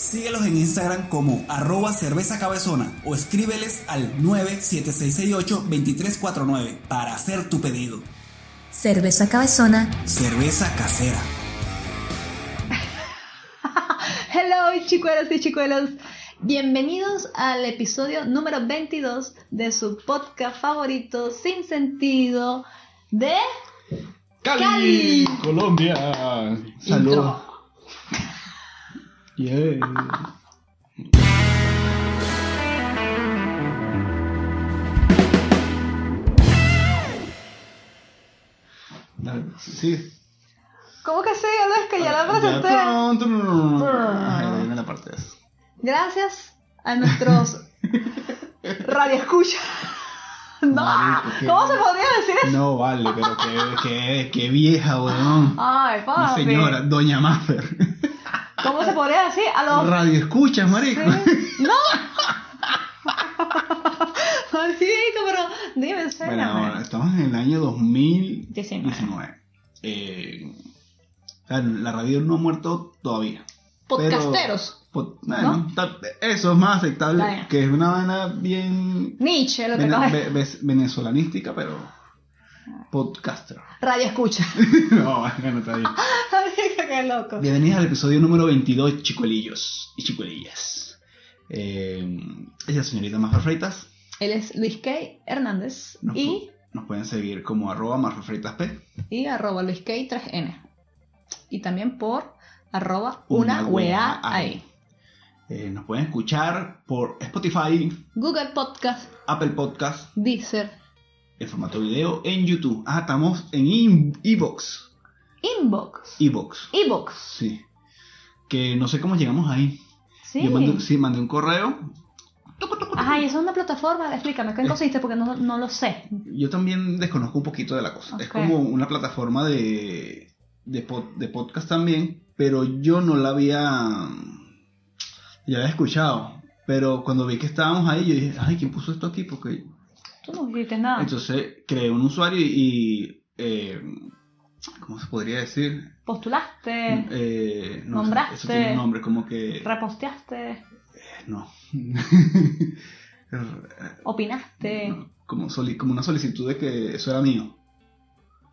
Síguelos en Instagram como arroba cerveza cabezona o escríbeles al 97668-2349 para hacer tu pedido. Cerveza Cabezona Cerveza casera. Hello chicuelos y chicuelos. Bienvenidos al episodio número 22 de su podcast favorito sin sentido de Cali, Cali. Colombia. Salud. Yeah. Sí. ¿Cómo que sí? No, es que ya la presenté. no, no, no. La parte de eso. Gracias a nuestros radioescucha. No, Marico, qué- ¿cómo se podría decir eso? No vale, pero qué, qué, qué vieja, weón. Ay, Una papi. señora, Doña Maffer. ¿Cómo se podría decir? A los Radio escuchas, marico. ¡No! Marico, pero dime, Bueno, ahora estamos en el año 2019. 19. Eh, la radio no ha muerto todavía. Podcasteros. Pod- bueno, ta- eso es más aceptable, que es una vaina bien Nietzsche, lo que ve- venezolanística, pero podcaster. Radio escucha. no, bueno, está bien. Qué loco. Bienvenidos al episodio número 22, chicuelillos y chicuelillas. Eh, ella es la señorita Mafer Freitas. Él es Luis K. Hernández Nos, y, nos pueden seguir como arroba P. y arroba Luis K. 3N. Y también por arroba Una una wea ahí. Eh, nos pueden escuchar por Spotify, Google Podcast, Apple Podcast, Deezer, en formato video, en YouTube. Ah, estamos en in- Evox. Inbox, Evox. Ebox. Sí. Que no sé cómo llegamos ahí. Sí. Yo mandé, sí, mandé un correo. Ajá, y eso es una plataforma, explícame, ¿qué consiste? Porque no, no lo sé. Yo también desconozco un poquito de la cosa. Es como una plataforma de, de, pod- de podcast también, pero yo no la había, ya había escuchado. Pero cuando vi que estábamos ahí, yo dije, ay, ¿quién puso esto aquí? Porque Tú no dijiste nada. entonces creé un usuario y, y, eh, ¿cómo se podría decir? Postulaste, Eh, no Nombraste. eso tiene un nombre, como que... reposteaste, No. opinaste, No, como, una solicitud de que eso era mío.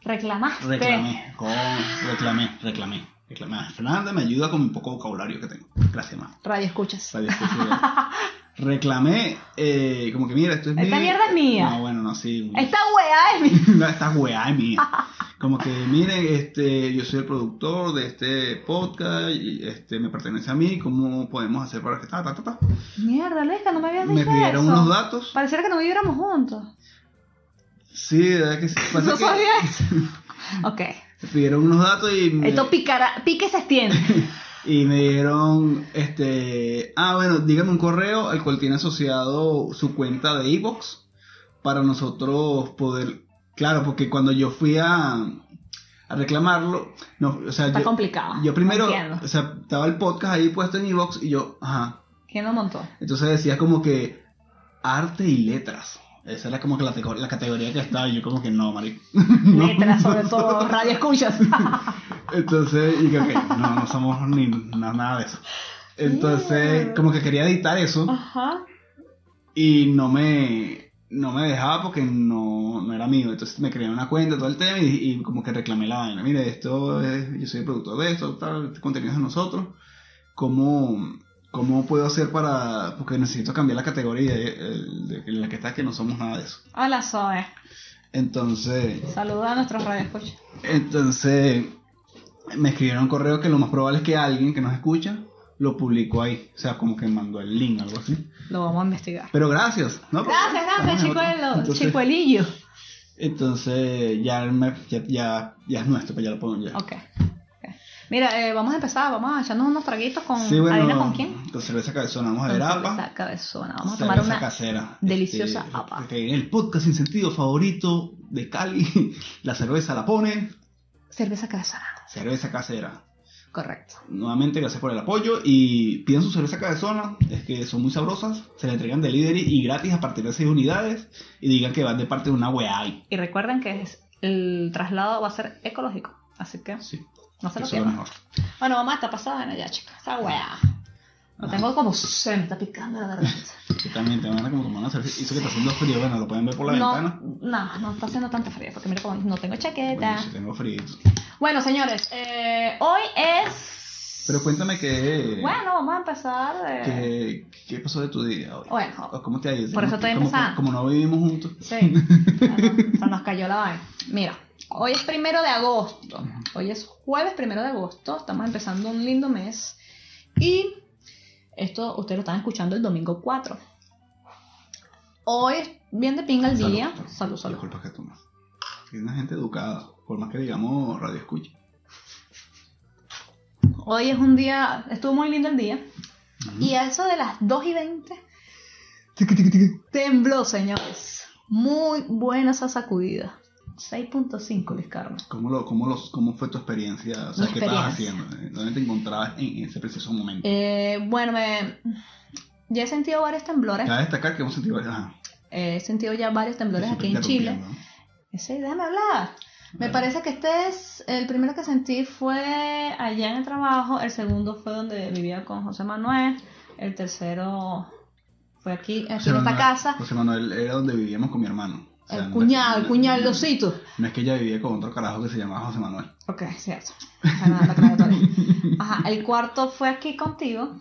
reclamaste. Reclamé, con- reclamé, reclamé, reclamé. Fernanda me ayuda con mi poco vocabulario que tengo. Gracias, ma. Radio escuchas. Que sí. reclamé, eh, como que mira, esto es Esta mierda es mía. No, bueno, no, sí. Esta weá es. No, esta weá es mía. Como que, miren, este, yo soy el productor de este podcast y este me pertenece a mí, ¿cómo podemos hacer para que ta, ta, ta, ta? Mierda, Lesca, no me habías Me dicho pidieron eso. unos datos. Pareciera que no viviéramos juntos. Sí, de verdad que sí. Pasa No que sabía eso. Ok. me pidieron unos datos y me, Esto picará, pique se extiende. y me dieron, este, ah, bueno, dígame un correo al cual tiene asociado su cuenta de iBox para nosotros poder, claro, porque cuando yo fui a, a reclamarlo, no, o sea, Está yo, complicado. yo primero, o sea, estaba el podcast ahí puesto en iBox y yo, ajá, ¿Quién lo montó? entonces decía como que arte y letras. Esa era como que la, categoría que estaba y yo como que no, marico. No. Letras, sobre todo, radio escuchas. Entonces, y que no, no somos ni nada de eso. Entonces, como que quería editar eso Ajá. y no me, no me dejaba porque no, no era mío. Entonces me creé una cuenta, todo el tema y, y como que reclamé la vaina. Mire, esto es, yo soy el productor de esto, tal, este contenido es de nosotros. ¿Cómo, ¿Cómo puedo hacer para...? Porque necesito cambiar la categoría eh, de, de la que está, que no somos nada de eso. Hola, Zoe. Entonces... Saluda a nuestros radio escuchas. Entonces me escribieron un correo que lo más probable es que alguien que nos escucha lo publicó ahí. O sea, como que mandó el link, algo así. Lo vamos a investigar. Pero gracias. ¿no? Gracias, gracias, chicuelo, Entonces- chicuelillo. Entonces ya, me- ya, ya, ya es nuestro, pues ya lo pongo ya. Ok. Mira, eh, vamos a empezar, vamos a echarnos unos traguitos con Sí, bueno, ¿adivina con quién? Con cerveza cabezona. Vamos a ver APA. cerveza cabezona. Vamos a tomar una casera. deliciosa Este, APA. que en el podcast sin sentido favorito de Cali, la cerveza la pone. cerveza cabezona. Cerveza casera. Correcto. Nuevamente, gracias por el apoyo. Y pidan su cerveza cabezona, es que son muy sabrosas. Se le entregan delivery y gratis a partir de 6 unidades. Y digan que van de parte de una weá. Y recuerden que es- el traslado va a ser ecológico. Así que Sí, no se lo pierdan. Bueno, mamá, está pasada en allá, chica. Esa weá. Lo tengo como se me está picando la garganta. Yo también te van a como tomar una cerveza. Hizo que está haciendo frío. Bueno, lo pueden ver por la No, ventana. no, no está haciendo tanto frío porque mira como no tengo chaqueta. Bueno, sí tengo frío. Bueno, señores, eh, hoy es. Pero cuéntame que. Bueno, vamos a empezar. ¿Qué, ¿Qué pasó de tu día hoy? Bueno, ¿O ¿Cómo te ha ido? Por eso estoy Como- empezando. Como, no vivimos juntos. sí. Se nos cayó la vaina. Mira, hoy es primero de agosto. Hoy es jueves primero de agosto. Estamos empezando un lindo mes. Y esto ustedes lo están escuchando el domingo 4. Hoy es bien de pinga el día. Salud, salud. Disculpa que tomas. Es una gente educada. Por más que digamos radio escucha. Hoy es un día, estuvo muy lindo el día. Y a eso de las 2 y 20 tembló, señores. Muy buena esa sacudida. 6.5, Luis Carmen. ¿Cómo, lo, cómo, los, ¿Cómo fue tu experiencia? O sea, Mi ¿qué estabas haciendo? ¿Dónde te encontrabas en ese preciso momento? Eh, bueno, me, ya he sentido varios temblores. Cabe destacar que hemos sentido. Ajá, He sentido ya varios temblores aquí en Chile. Ese, déjame hablar. Me parece que este es el primero que sentí fue allá en el trabajo, el segundo fue donde vivía con José Manuel, el tercero fue aquí, aquí José en esta Manuel- casa, José Manuel era donde vivíamos con mi hermano. Sea, el no- cuñado, el cuñado, el no- losito. No es que ella vivía con otro carajo que se llamaba José Manuel. Ok, cierto. Ajá, el cuarto fue aquí contigo,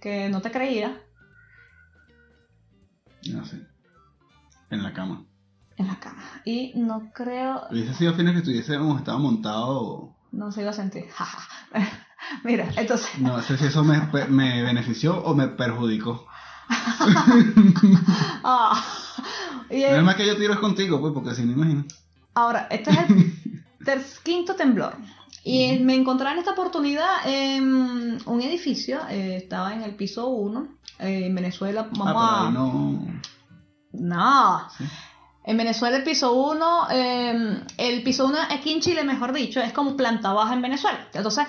que no te creía, No sé. En la cama. en la cama. Y no creo, Hubiese sido fino que estuviésemos estado montado. no se iba a sentir. Mira, entonces, No sé si eso me, me benefició o me perjudicó. ah, y el- No es más que yo tiro es contigo, pues, porque si no imagino. Ahora, este es el ter- quinto temblor. Y me encontré en esta oportunidad en un edificio, eh, estaba en el piso 1, en Venezuela, vamos ah, a... no. No, Sí. en Venezuela el piso 1, el piso 1 aquí en Chile, mejor dicho, es como planta baja en Venezuela. Entonces,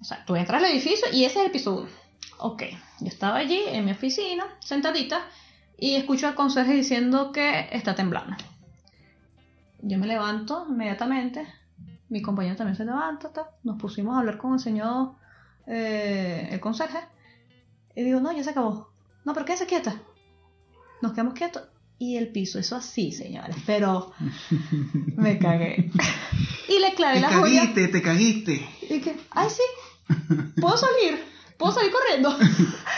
o sea, tú entras al edificio y ese es el piso 1. Ok, yo estaba allí en mi oficina, sentadita, y escucho al conserje diciendo que está temblando. Yo me levanto inmediatamente, mi compañero también se levanta, ta, nos pusimos a hablar con el señor, eh, el conserje, y digo, no, ya se acabó. No, pero quédese quieta. Nos quedamos quietos. Y el piso, eso así, señores. Pero me cagué. y le clavé Te la joya. caguiste, te caguiste. Y que, ay, sí, puedo salir. Puedo salir corriendo.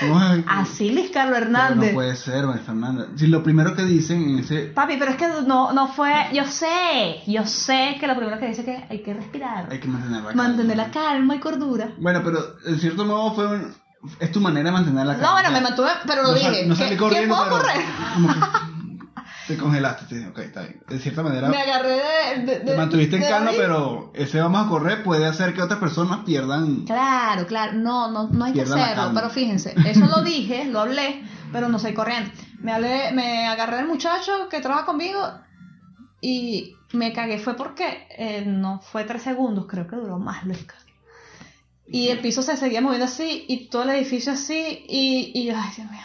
Así Luis Carlos Hernández. No puede ser, María Fernanda. Si lo primero que dicen en ese. Papi, pero es que no, no fue. Yo sé, yo sé que lo primero que dice es que hay que respirar. Hay que mantener la calma. Mantener la calma y cordura. Bueno, pero en cierto modo fue un- es tu manera de mantener la calma. No, bueno, me mantuve, pero lo No sal- dije. No ¿Qué- salí ¿Qué corriendo, puedo pero correr? Te congelaste. te- Ok, está bien. De cierta manera, Me agarré de. de- te de- mantuviste en de calma, ahí. pero ese vamos a correr puede hacer que otras personas pierdan. Claro, claro, no, no, no hay que hacerlo, calma. pero fíjense, eso lo dije, lo hablé, pero no soy corriente. Me hablé, me agarré del muchacho que trabaja conmigo y me cagué, fue porque eh, no fue tres segundos, creo que duró más, Luisca. Y el piso se seguía moviendo así, y todo el edificio así, y, y yo, ay, Dios mío.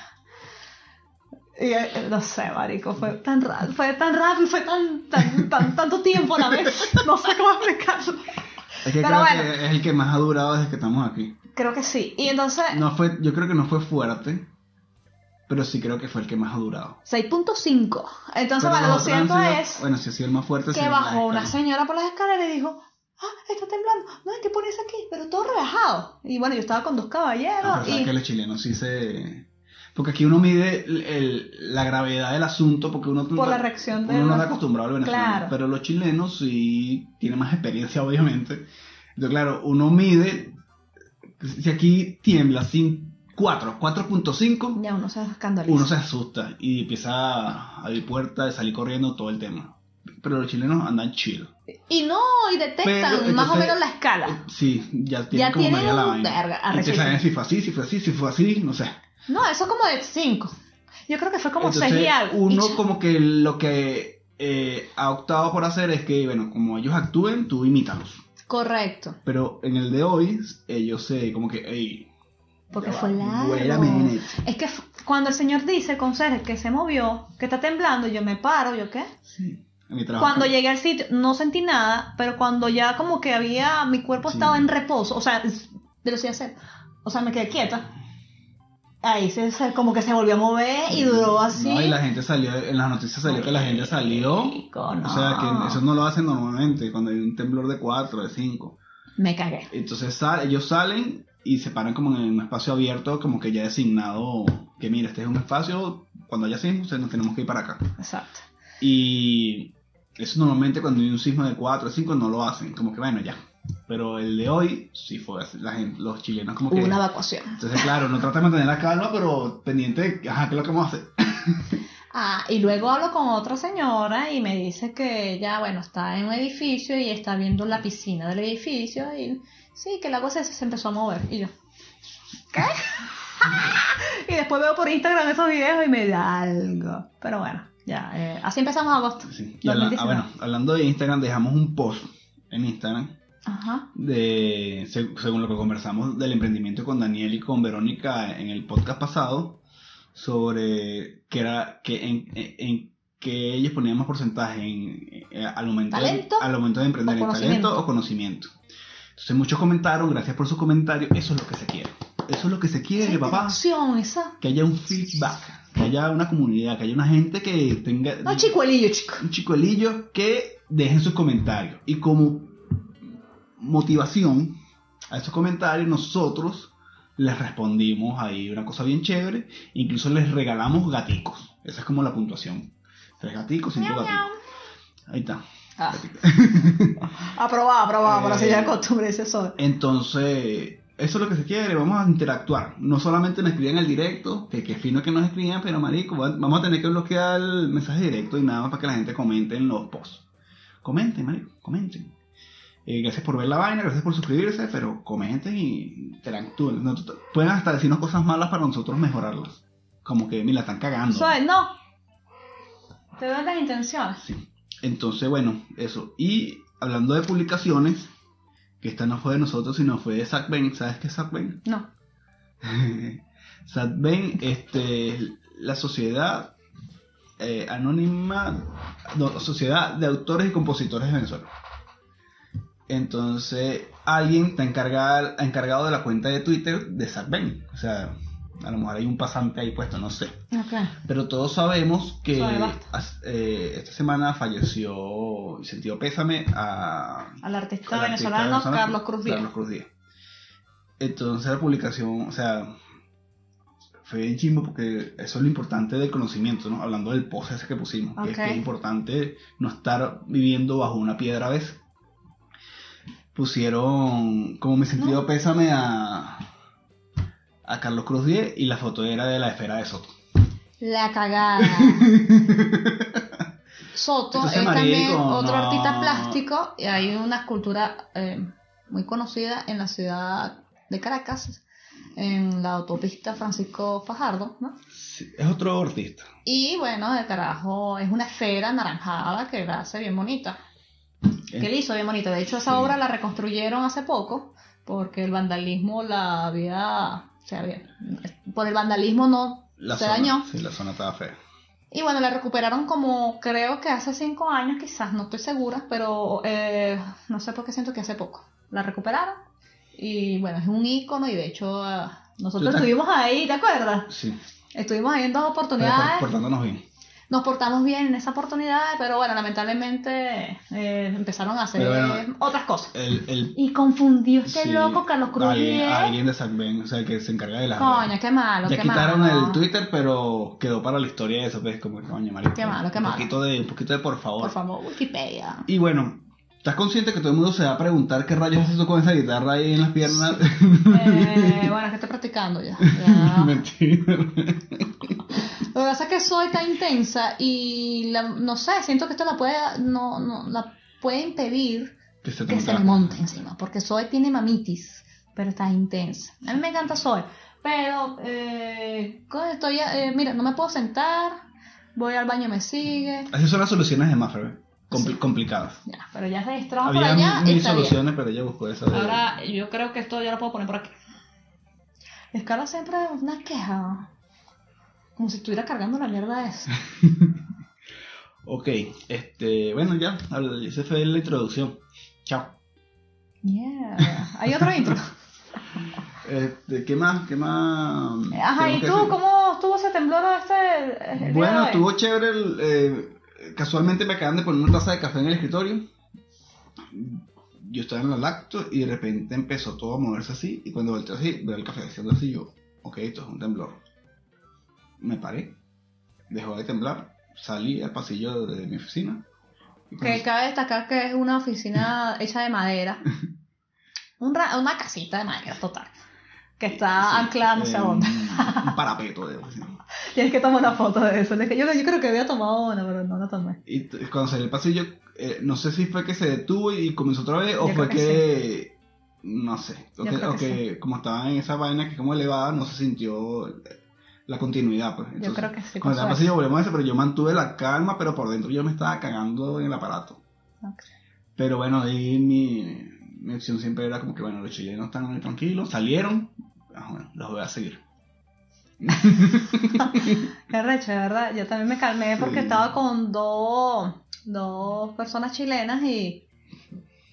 Y, eh, no sé, marico, fue tan fue tan rápido, fue tan, tan, tan, tanto tiempo a la vez, no sé cómo explicarlo. Es que Pero creo bueno. que es el que más ha durado desde que estamos aquí. Creo que sí, y entonces... No fue, yo creo que no fue fuerte, pero sí creo que fue el que más ha durado. 6.5. Entonces, bueno, lo sido- es Bueno, si ha sido el más fuerte. que bajó una señora por las escaleras y dijo, ah, está temblando, no hay que ponerse aquí, pero todo relajado. Y bueno, yo estaba con dos Ah, caballeros sabes y... que los chilenos sí se... Porque aquí uno mide el- el- la gravedad del asunto porque uno, Por la reacción de uno no está acostumbrado al venezolano. Claro. Pero los chilenos sí tienen más experiencia, obviamente. Entonces, claro, uno mide... Si aquí tiembla sin 4, 4.5, Ya uno se escandaliza. uno se asusta y empieza a abrir puertas, salir corriendo, todo el tema. pero los chilenos andan chill. Y no, y detectan Pero, más o menos la escala. Sí, ya tienen Ya como tienen media la un vaina. verga, y te arrechísimo. saben si fue así, si fue así, si fue así, no sé. No, eso como de 5. Yo creo que fue como 6 Entonces, y algo. uno Y- como que lo que eh, ha optado por hacer es que, bueno, como ellos actúen, tú imítalos. Correcto. Pero en el de hoy, ellos se como que, Porque fue largo. minute. Es que cuando el señor dice, el conserje, que se movió, que está temblando, yo me paro, ¿yo qué? Sí, en mi trabajo. Cuando llegué al sitio no sentí nada, pero cuando ya como que había, mi cuerpo Sí. estaba en reposo, o sea, es- velocidad cero, o sea, me quedé quieta. Ahí se, se- como que se volvió a mover y duró así. No, y la gente salió, en las noticias salió que la gente salió. Marico, O sea, no. que eso no lo hacen normalmente cuando hay un temblor de 4, de 5. Me cagué. Entonces sal- ellos salen y se paran como en un espacio abierto, como que ya designado, que mira, este es un espacio, cuando haya sismo, nos tenemos que ir para acá. Exacto. Y eso normalmente cuando hay un sismo de 4 o 5 no lo hacen, como que bueno, ya. Pero el de hoy sí fue así, la gente, los chilenos como que... Hubo una evacuación. Entonces, claro, no trata de mantener la calma, pero pendiente de, ajá, ¿qué es lo que vamos a hacer? Ah, y luego hablo con otra señora y me dice que ella, bueno, está en un edificio y está viendo la piscina del edificio y sí, que el agua se, se empezó a mover. Y yo, ¿qué? y después veo por Instagram esos videos y me da algo. Pero bueno, ya, eh, así empezamos agosto. Sí. Y habla- ah, 2019. bueno, hablando de Instagram, dejamos un post en Instagram Ajá. de, se- según lo que conversamos del emprendimiento con Daniel y con Verónica en el podcast pasado, sobre que era que en, en- en que ellos ponían más porcentaje en, eh, al, momento ¿Talento de, al momento de emprender en talento o conocimiento. Entonces muchos comentaron, gracias por su comentario, eso es lo que se quiere. Eso es lo que se quiere, Esa papá. esa. Que haya un feedback, que haya una comunidad, que haya una gente que tenga No, chicuelillo, chico. un chicuelillo que dejen sus comentarios. Y como motivación a esos comentarios, nosotros les respondimos ahí una cosa bien chévere. Incluso les regalamos gaticos. Esa es como la puntuación. Tres gaticos, cinco Miau, gaticos. miau. Ahí está. Ah. Aprobado, aprobado, por así Eh, ya costumbre ese sol. Entonces, eso es lo que se quiere, vamos a interactuar. No solamente nos escriban el directo, que, que fino que nos escriban, pero marico, va- vamos a tener que bloquear el mensaje directo y nada más para que la gente comente en los posts. Comenten, marico, comenten. Eh, gracias por ver la vaina, gracias por suscribirse, pero comenten y interactúen. No, pueden hasta decirnos cosas malas para nosotros mejorarlas. Como que, mira, están cagando. Soy, no. Te doy las intenciones. Sí. Entonces, bueno, eso. Y hablando de publicaciones, que esta no fue de nosotros, sino fue de Zach Ben. ¿Sabes qué es Zach Ben? No. Sadben, este, la sociedad eh, anónima, no, sociedad de autores y compositores de Venezuela. Entonces, alguien está encargado, encargado de la cuenta de Twitter de Sadben. O sea, a lo mejor hay un pasante ahí puesto, no sé. Pero todos sabemos que eh, esta semana falleció sentido pésame a, Al artista al artista venezolano Carlos Cruz Díaz. Carlos Cruz Díaz. Entonces la publicación, o sea, fue bien chimbo porque eso es lo importante del conocimiento, ¿no? Hablando del post ese que pusimos, que es, que es importante no estar viviendo bajo una piedra a veces. Pusieron como mi sentido No. pésame a, a Carlos Cruz Díaz y la foto era de la esfera de Soto. La cagada. Soto Entonces, es también otro no. artista plástico y hay una escultura eh, muy conocida en la ciudad de Caracas, en la autopista Francisco Fajardo, ¿no? Sí, es otro artista. Y bueno, el carajo es una esfera anaranjada que la hace bien bonita. Que le hizo bien bonita. De hecho, esa Sí. obra la reconstruyeron hace poco porque el vandalismo la había... O sea, había- por el vandalismo no La se zona, dañó. Sí, la zona estaba fea. Y bueno, la recuperaron como creo que hace cinco años, quizás, no estoy segura, pero eh, no sé por qué siento que hace poco. La recuperaron y bueno, es un ícono y de hecho ah, nosotros estuvimos ahí, ¿te acuerdas? Sí, Estuvimos ahí en dos oportunidades. por- portándonos bien. Nos portamos bien en esa oportunidad, pero bueno, lamentablemente eh, empezaron a hacer bueno, otras cosas. El, el, Y confundió este sí, loco Carlos Cruz alguien, alguien de Sacben, o sea, que se encarga de las Coño, redes. qué malo, Ya qué quitaron malo. el Twitter, pero quedó para la historia de eso, pues, como, coño, marico. Qué malo, qué un malo. Poquito de, un poquito de por favor. Por favor, Wikipedia. Y bueno, ¿estás consciente que todo el mundo se va a preguntar qué rayos haces tú con esa guitarra ahí en las piernas? Eh, bueno, es que estoy practicando ya. ya. Mentira. Lo que pasa es que soy tan intensa y la- no sé, siento que esto la puede, no, no, la puede impedir Que se te que se monta. le monte encima, porque Zoe tiene mamitis, pero está intensa. A mí me encanta Zoe, pero eh, estoy, eh, mira, no me puedo sentar, voy al baño, me sigue, Así son las soluciones de Maffer, Sí. complicadas. ya, pero ya se distrajo por Había allá mil está bien. soluciones, pero ella buscó esa. de- Ahora yo creo que esto ya lo puedo poner por aquí. Escala siempre es una queja, como si estuviera cargando la mierda esa. Ok, este, bueno, ya, esa fue la introducción. Chao. Yeah. Hay otro intro. Este, ¿Qué más? ¿Qué más? Ajá, ¿y tú decir? cómo estuvo ese temblor este? el día de Bueno, estuvo chévere. el, eh, casualmente me acaban de poner una taza de café en el escritorio. Yo estaba en la lacto y de repente empezó todo a moverse así. Y cuando volteé así, veo el café haciendo así. Yo, ok, esto es un temblor. Me paré, dejó de temblar, salí al pasillo de mi oficina. Que cabe destacar que es una oficina hecha de madera. Un una casita de madera total. Que está Sí, anclada no sé dónde. Un, parapeto de oficina. Tienes que tomar una foto de eso. Yo, yo creo que había tomado una, pero no la tomé. Y cuando salí al pasillo, eh, no sé si fue que se detuvo y comenzó otra vez o Yo fue que, no sé, o Yo que, creo o que que como estaba en esa vaina que como elevada, no se sintió la continuidad. Pues. Yo creo que sí estaba al pasillo volvemos a eso, pero yo mantuve la calma, pero por dentro yo me estaba cagando en el aparato. Ok. Pero bueno, ahí mi, mi opción siempre era como que, bueno, los chilenos están muy tranquilos, salieron, ah, bueno, los voy a seguir. Qué recho, de verdad. Yo también me calmé porque Sí. estaba con dos, dos personas chilenas y.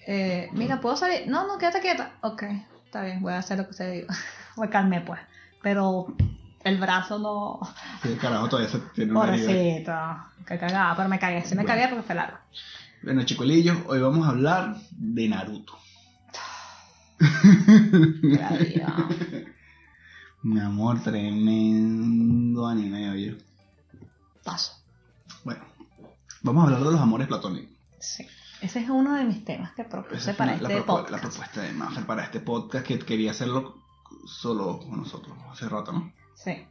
eh, mira, ¿puedo salir? No, no, quédate quieta. Ok, está bien, voy a hacer lo que usted diga. Me calmé, pues. Pero el brazo no. Sí, el carajo todavía se tiene una herida. Que cagaba, pero me cagué. Sí me Bueno. cagué porque fue largo. Bueno, chicolillos, hoy vamos a hablar de Naruto. Mi amor, tremendo anime, oye. Paso. Bueno, vamos a hablar de los amores platónicos. Sí. Ese es uno de mis temas que propuse para este podcast. la propuesta de Mafer para este podcast que quería hacerlo solo con nosotros hace rato, ¿no? Sí.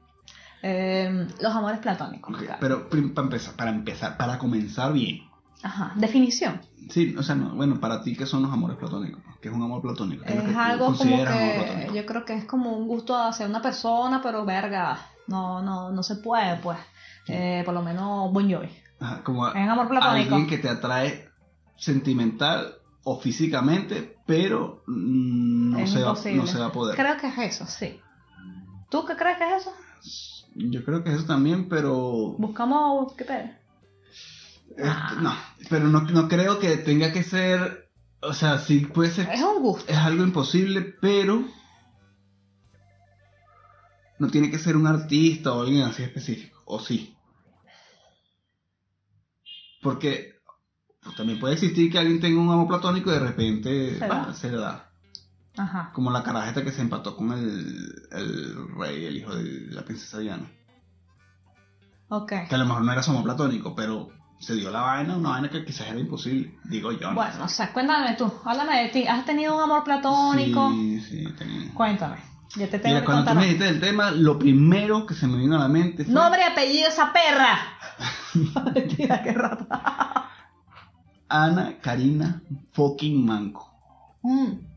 Eh, los amores platónicos. Ok, claro. Pero para empezar, para empezar, para comenzar bien. Ajá. Definición. Sí, o sea, no, bueno, para ti, ¿qué son los amores platónicos? ¿Qué es un amor platónico? ¿Qué lo Es que tú algo como amor que yo creo que es como un gusto hacia una persona, pero verga, no, no, no se puede, pues. Eh, por lo menos Bon Jovi. Ajá, como Es amor platónico. alguien que te atrae sentimental o físicamente, pero mm, no, Es se va, no se va a poder. Creo que es eso, sí. ¿Tú qué crees que es eso? Yo creo que eso también, pero Buscamos Wikipedia. este, Ah. no, pero no, no creo que tenga que ser, o sea, sí puede ser, Es un gusto. es algo imposible, pero no tiene que ser un artista o alguien así específico, o sí. Porque pues, también puede existir que alguien tenga un amor platónico y de repente Se bah, da. se le da. Ajá. Como la carajeta que se empató con el, el rey, el hijo de la princesa Diana. Ok. Que a lo mejor no era su amor platónico, pero se dio la vaina, una vaina que quizás era imposible. Digo yo. ¿no? Bueno, o sea, cuéntame tú, háblame de ti. ¿Has tenido un amor platónico? Sí, sí. Cuéntame. Yo te tengo Mira, que cuando tú contar. me dijiste del tema, lo primero que se me vino a la mente fue Nombre y apellido esa perra. Mentira, qué rata. Ana Karina fucking Manco. Mm.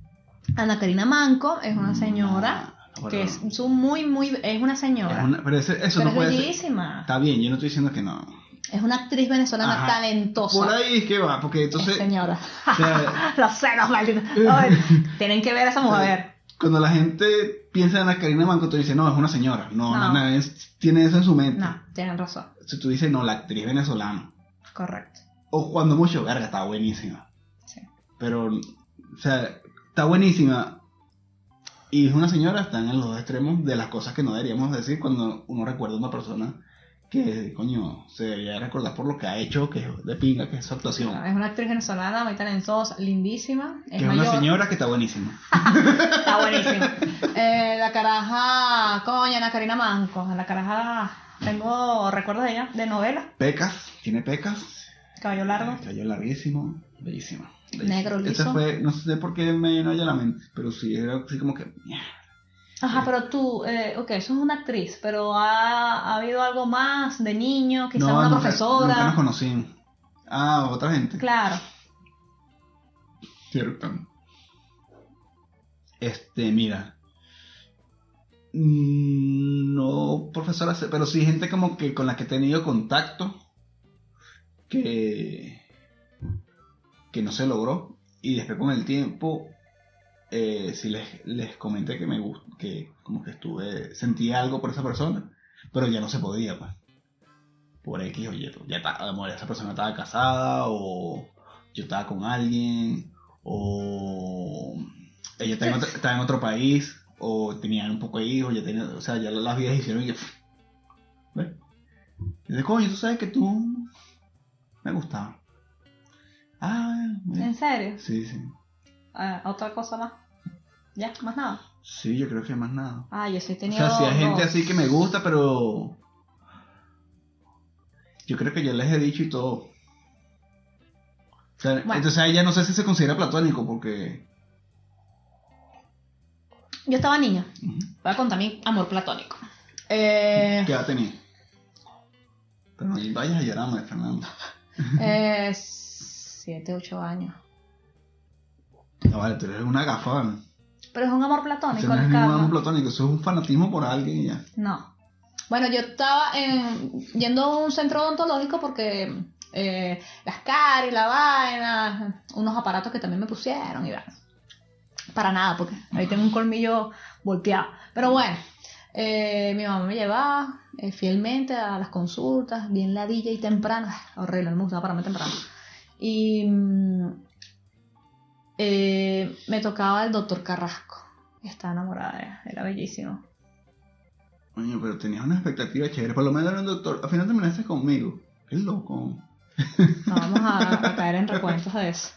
Ana Karina Manco es una señora Ah, que bueno, es muy, muy, es una señora. es una- pero ese- eso pero no es puede ser. bellísima. Está bien, yo no estoy diciendo que no. Es una actriz venezolana Ajá. talentosa. Por ahí es que va, porque Es entonces señora. o sea, Los senos, malditos. Tienen que ver a esa mujer. cuando la gente piensa en Ana Karina Manco, tú dices, no, es una señora. No, No. no, no, es- tiene eso en su mente. No, tienen razón. Si tú dices, no, la actriz venezolana. Correcto. O cuando mucho, verga, está buenísima. Sí. Pero, o sea, está buenísima. Y es una señora, están en los dos extremos de las cosas que no deberíamos decir cuando uno recuerda a una persona que, coño, se debería recordar por lo que ha hecho, que es de pinga, que es su actuación. Es una actriz venezolana muy talentosa, lindísima. Es que es mayor. una señora que está buenísima. Está buenísimo. Eh, la caraja, coño, Ana Karina Manco. La caraja, tengo recuerdos de ella, de novela, Pecas, tiene pecas. Caballo Largo. Cabello larguísimo, bellísima. Negro, liso. Esa fue, no sé por qué me vino a la mente, pero sí, era así como que... Ajá, pero tú, eh, ok, eso es una actriz, pero ha, ha habido algo más de niño, quizá No, una nunca- profesora. Nunca nos conocimos. Ah, otra gente. Claro. Cierto. Este, mira. Mm, No profesora, pero sí gente como que con la que he tenido contacto que que no se logró y después con el tiempo eh, sí les, les comenté que me gustó, que como que estuve, sentí algo por esa persona, pero ya no se podía, pues. Por X o Y, pues, ya está, esa persona estaba casada o yo estaba con alguien o ella estaba en otro, estaba en otro país o tenían un poco de hijos, ya tenía, o sea, ya las vidas hicieron y pff, ¿ves? Y dice, coño, tú sabes que tú me gustaba. Ah. ¿En serio? Sí, sí. Ah, Otra cosa más. Ya, más nada. Sí, yo creo que más nada. Ah, yo sí he O tenido. sea, si hay gente dos. así que me gusta, pero. Yo creo que ya les he dicho y todo. O sea, Bueno. entonces ahí ya no sé si se considera platónico, porque. Yo estaba niña. Voy a contar mi amor platónico. Eh, ¿Qué edad tenía? Pero no vayas a llorarme, Fernando. Eh, siete, ocho años. No, vale, tú eres una gafa. ¿no? Pero es un amor Eso platónico, no es Ricardo. amor platónico, eso es un fanatismo por alguien y ya. No. Bueno, yo estaba en- yendo a un centro odontológico porque eh, las caries, la vaina, unos aparatos que también me pusieron y va. Para nada, porque ahí tengo un colmillo volteado. Pero bueno, eh, mi mamá me llevaba eh, fielmente a las consultas, bien ladilla y temprano. Horrible, no me gustaba pararme temprano. Y mm, eh, me tocaba el doctor Carrasco. Estaba enamorada, él, era bellísimo. Coño, pero tenías una expectativa chévere. Por lo menos era un doctor. Al final terminaste conmigo. Qué loco. No vamos a, a caer en recuentos de eso.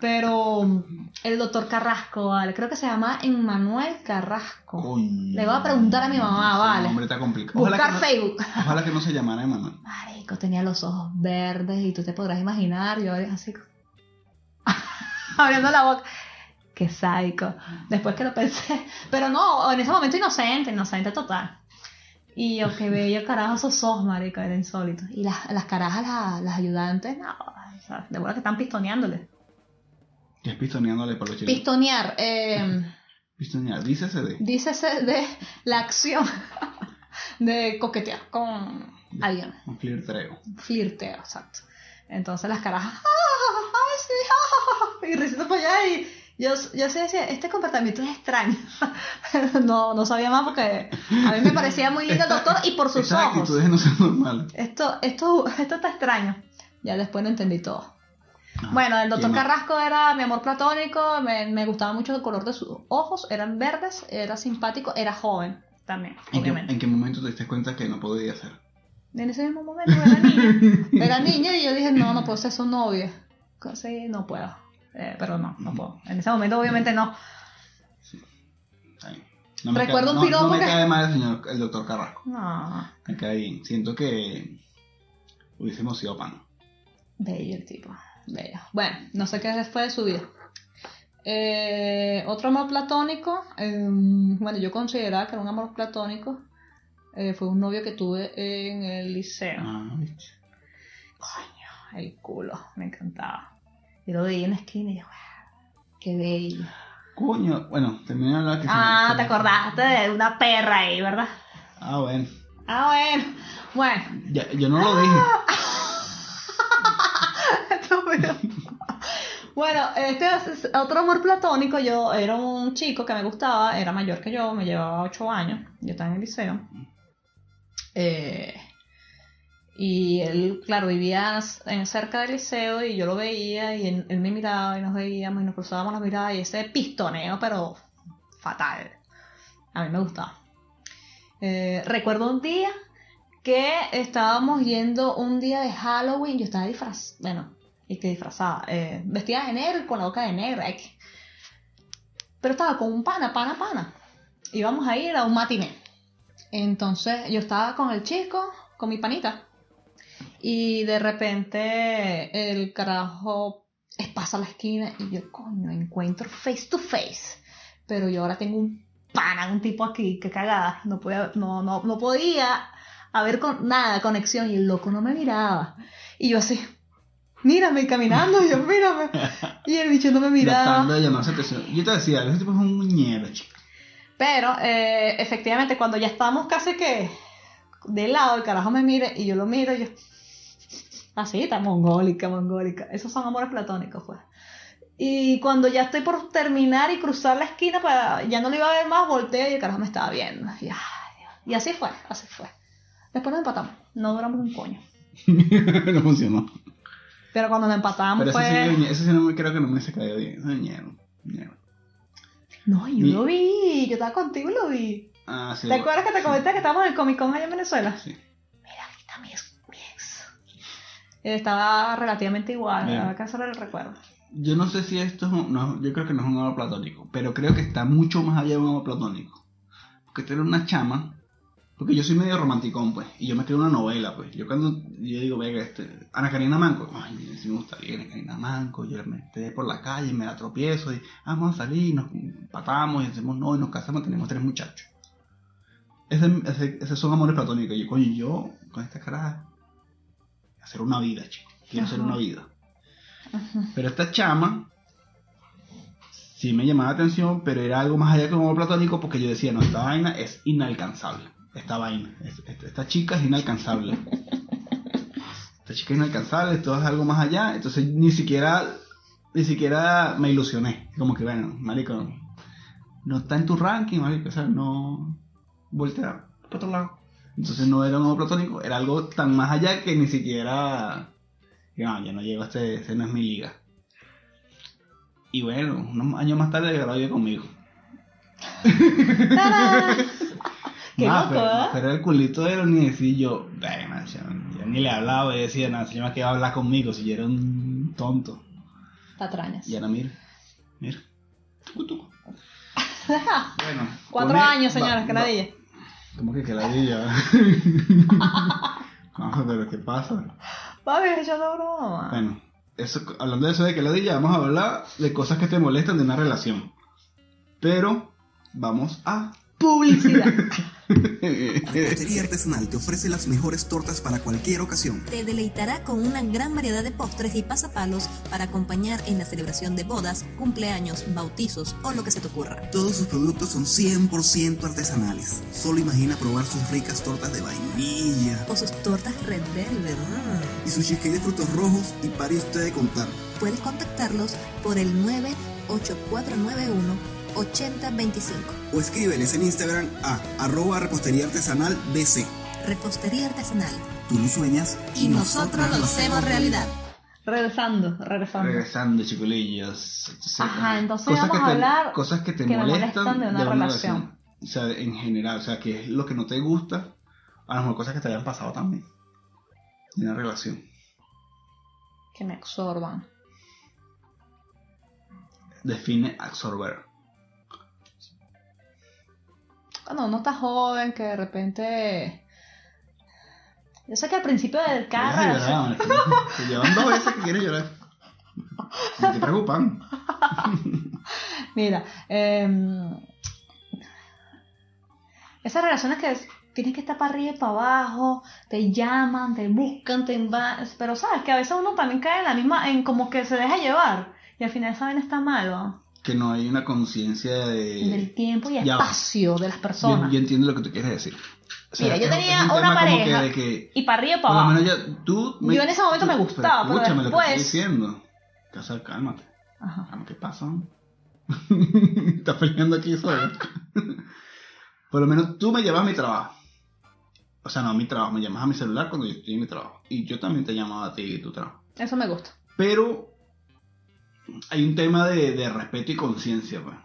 Pero mm, el doctor Carrasco, vale, creo que se llama Emmanuel Carrasco. Coño. Le voy a preguntar a mi mamá, vale. nombre está complicado. Buscar Ojalá que, no, ojalá que no se llamara Emanuel. Marico, tenía los ojos verdes y tú te podrás imaginar, yo así abriendo la boca. Qué sádico. Después que lo pensé. Pero no, en ese momento inocente, inocente total. Y yo, qué bello carajo esos ojos, marico, era insólito. Y las, las carajas, las, las ayudantes, no, o sea, de verdad que están pistoneándole. Que es pistoneándole por los chilenos. Pistonear, eh, Pistonear, dícese de. dícese de la acción de coquetear con alguien. Un flirteo. flirteo, exacto. Entonces las carajas, ¡ah! ¡ay, sí! ¡ah! Y risito para allá y yo, yo sí decía, este comportamiento es extraño. No, no sabía más porque a mí me parecía muy lindo el doctor y por sus Estas ojos. actitudes no son normales. Esto, esto, esto está extraño. Ya después no entendí todo. Ah, Bueno, el doctor. Carrasco era mi amor platónico, me, me gustaba mucho el color de sus ojos, eran verdes, era simpático, era joven también, ¿En qué, obviamente. ¿En qué momento te diste cuenta que no podía hacer? En ese mismo momento era niña. Era niña y yo dije, no, no puedo ser su novia. Sí, no puedo. Eh, pero no, no puedo. En ese momento obviamente no. No me Recuerdo cae, un no- no, piropo me que- cae mal el señor, el doctor Carrasco. No, Me cae bien. Siento que hubiésemos sido pan. bello el tipo. Bello. Bueno, no sé qué después de su vida. Eh, otro amor platónico. eh, bueno, yo consideraba que era un amor platónico. eh, fue un novio que tuve en el liceo. Ah. Coño, el culo, me encantaba. Yo lo veía en la esquina y yo, "Wow, qué bello. Coño, bueno, terminé de hablar que se Ah, me- te acordaste de una perra ahí, ¿verdad? Ah, bueno. Ah, bueno. Bueno, Ya, yo no lo dije. Bueno, este es otro amor platónico. Yo era un chico que me gustaba, era mayor que yo, me llevaba 8 años. Yo estaba en el liceo. Eh, y él, claro, vivía cerca del liceo y yo lo veía y él, me miraba y nos veíamos y nos cruzábamos las miradas y ese pistoneo, pero fatal. A mí me gustaba. Eh, recuerdo un día que estábamos yendo un día de Halloween, yo estaba disfrazada, bueno, y que disfrazada, eh, vestida de negro y con la boca de negro, pero estaba con un pana, pana, pana. Íbamos a ir a un matiné. Entonces yo estaba con el chico, con mi panita, y de repente el carajo pasa a la esquina y yo, coño, encuentro face to face. Pero yo ahora tengo un pana, un tipo aquí, que cagada. No podía, no, no, no podía a ver con nada, conexión, y el loco no me miraba. Y yo así, mírame caminando, y yo mírame. Y el bicho no me miraba. De llamarse. Yo te decía, ese tipo es un muñero, chico. Pero eh, efectivamente, cuando ya estamos casi que de lado, el carajo me mire y yo lo miro, y yo. Así, está mongólica, mongólica. Esos son amores platónicos, pues. Y cuando ya estoy por terminar y cruzar la esquina, para, ya no lo iba a ver más, volteo y el carajo me estaba viendo. Y, ay, Dios. y así fue, así fue. Después nos empatamos. No duramos un coño. no funcionó. Pero cuando nos empatamos Pero fue. sí, ese sí no me creo que no me se cayó bien. Ese muñero. muñero. No, yo lo vi. Yo estaba contigo y lo vi. Ah, sí. ¿Te acuerdas que te comenté que estábamos en el Comic Con allá en Venezuela? Sí. Estaba relativamente igual, Bien. que hacer el recuerdo. Yo no sé si esto es un, no, yo creo que no es un amor platónico, pero creo que está mucho más allá de un amor platónico. Porque tener una chama, porque yo soy medio romanticón, pues, y yo me creo una novela, pues. Yo cuando yo digo, venga, este, Ana Karina Manco, ay, mira, si me gustaría Ana Karina Manco, yo la meté por la calle, me la tropiezo, y ah, vamos a salir, nos patamos, y decimos no, y nos casamos, tenemos tres muchachos. Ese, ese- esos son amores platónicos. Y yo, coño, yo, con esta cara, hacer una vida, chico. Quiero hacer una vida. Pero esta chama sí me llamaba la atención, pero era algo más allá que un amor platónico porque yo decía, no, esta vaina es inalcanzable. Esta vaina, es- esta, esta chica es inalcanzable. Esta chica es inalcanzable, esto es algo más allá. Entonces ni siquiera, ni siquiera me ilusioné. Como que, bueno, marico, no está en tu ranking, marico, o sea, no voltea para otro lado. Entonces no era un amor platónico, era algo tan más allá que ni siquiera que no, ya no llego a este, este no es mi liga. Y bueno, unos años más tarde grabó conmigo. ¡Tarán! Qué Ah, loco, pero, ¿eh? pero el culito de él ni decir yo, "Verga, yo, yo ni le hablaba y decía nada, llama que iba a hablar conmigo si yo era un tonto. Patrañas. Y ahora mira, mira. Tucu, tucu. Bueno. Cuatro años, va- señores, que va- nadie. ¿Cómo que que ladilla? no, pero ¿qué pasa? Papi, echando broma. Bueno, eso, hablando de eso de que ladilla, vamos a hablar de cosas que te molestan de una relación. Pero vamos a Publicidad. Repostería Artesanal te ofrece las mejores tortas para cualquier ocasión. Te deleitará con una gran variedad de postres y pasapalos para acompañar en la celebración de bodas, cumpleaños, bautizos o lo que se te ocurra. Todos sus productos son 100% artesanales. Solo imagina probar sus ricas tortas de vainilla O sus tortas Red Velvet. y su cheesecake de frutos rojos y pare usted de contar. Puedes contactarlos por el 98491 8025. O escríbeles en Instagram a arroba repostería artesanal BC. Repostería artesanal. Tú lo sueñas Y nosotros lo hacemos realidad. regresando, regresando. Regresando, chiculillos. Entonces, Ajá, entonces cosas vamos que a te- hablar Cosas que te que molestan, molestan de una relación. O sea, en general, o sea, que es lo que no te gusta. A lo mejor cosas que te hayan pasado también. En una relación. Que me absorban. Define absorber. Cuando uno está joven, que de repente. Yo sé que al principio del carro. llorar. Te llevan dos veces que quieres llorar. Me te preocupan. Mira, em, esas relaciones que es- tienes que estar para arriba y para abajo, te llaman, te buscan, te invaden, pero sabes que a veces uno también cae en la misma, en como que se deja llevar y al final saben está mal, ¿no? Que no hay una conciencia de. del tiempo y Ya espacio de las Yo, personas. yo entiendo lo que tú quieres decir. O Mira, yo tenía un una pareja que de que- Y para arriba y para lo abajo. ya, tú... Yo en ese momento me gustaba, pero lo que después- estoy diciendo. Casa, cálmate. Ajá. ¿Qué pasa? Estás peleando aquí solo. Por lo menos tú me llevas a mi trabajo. O sea, no a mi trabajo, me llamas a mi celular cuando yo estoy en mi trabajo. Y yo también te llamaba a ti y tu trabajo. Eso me gusta. Pero hay un tema de, de respeto y conciencia, pues.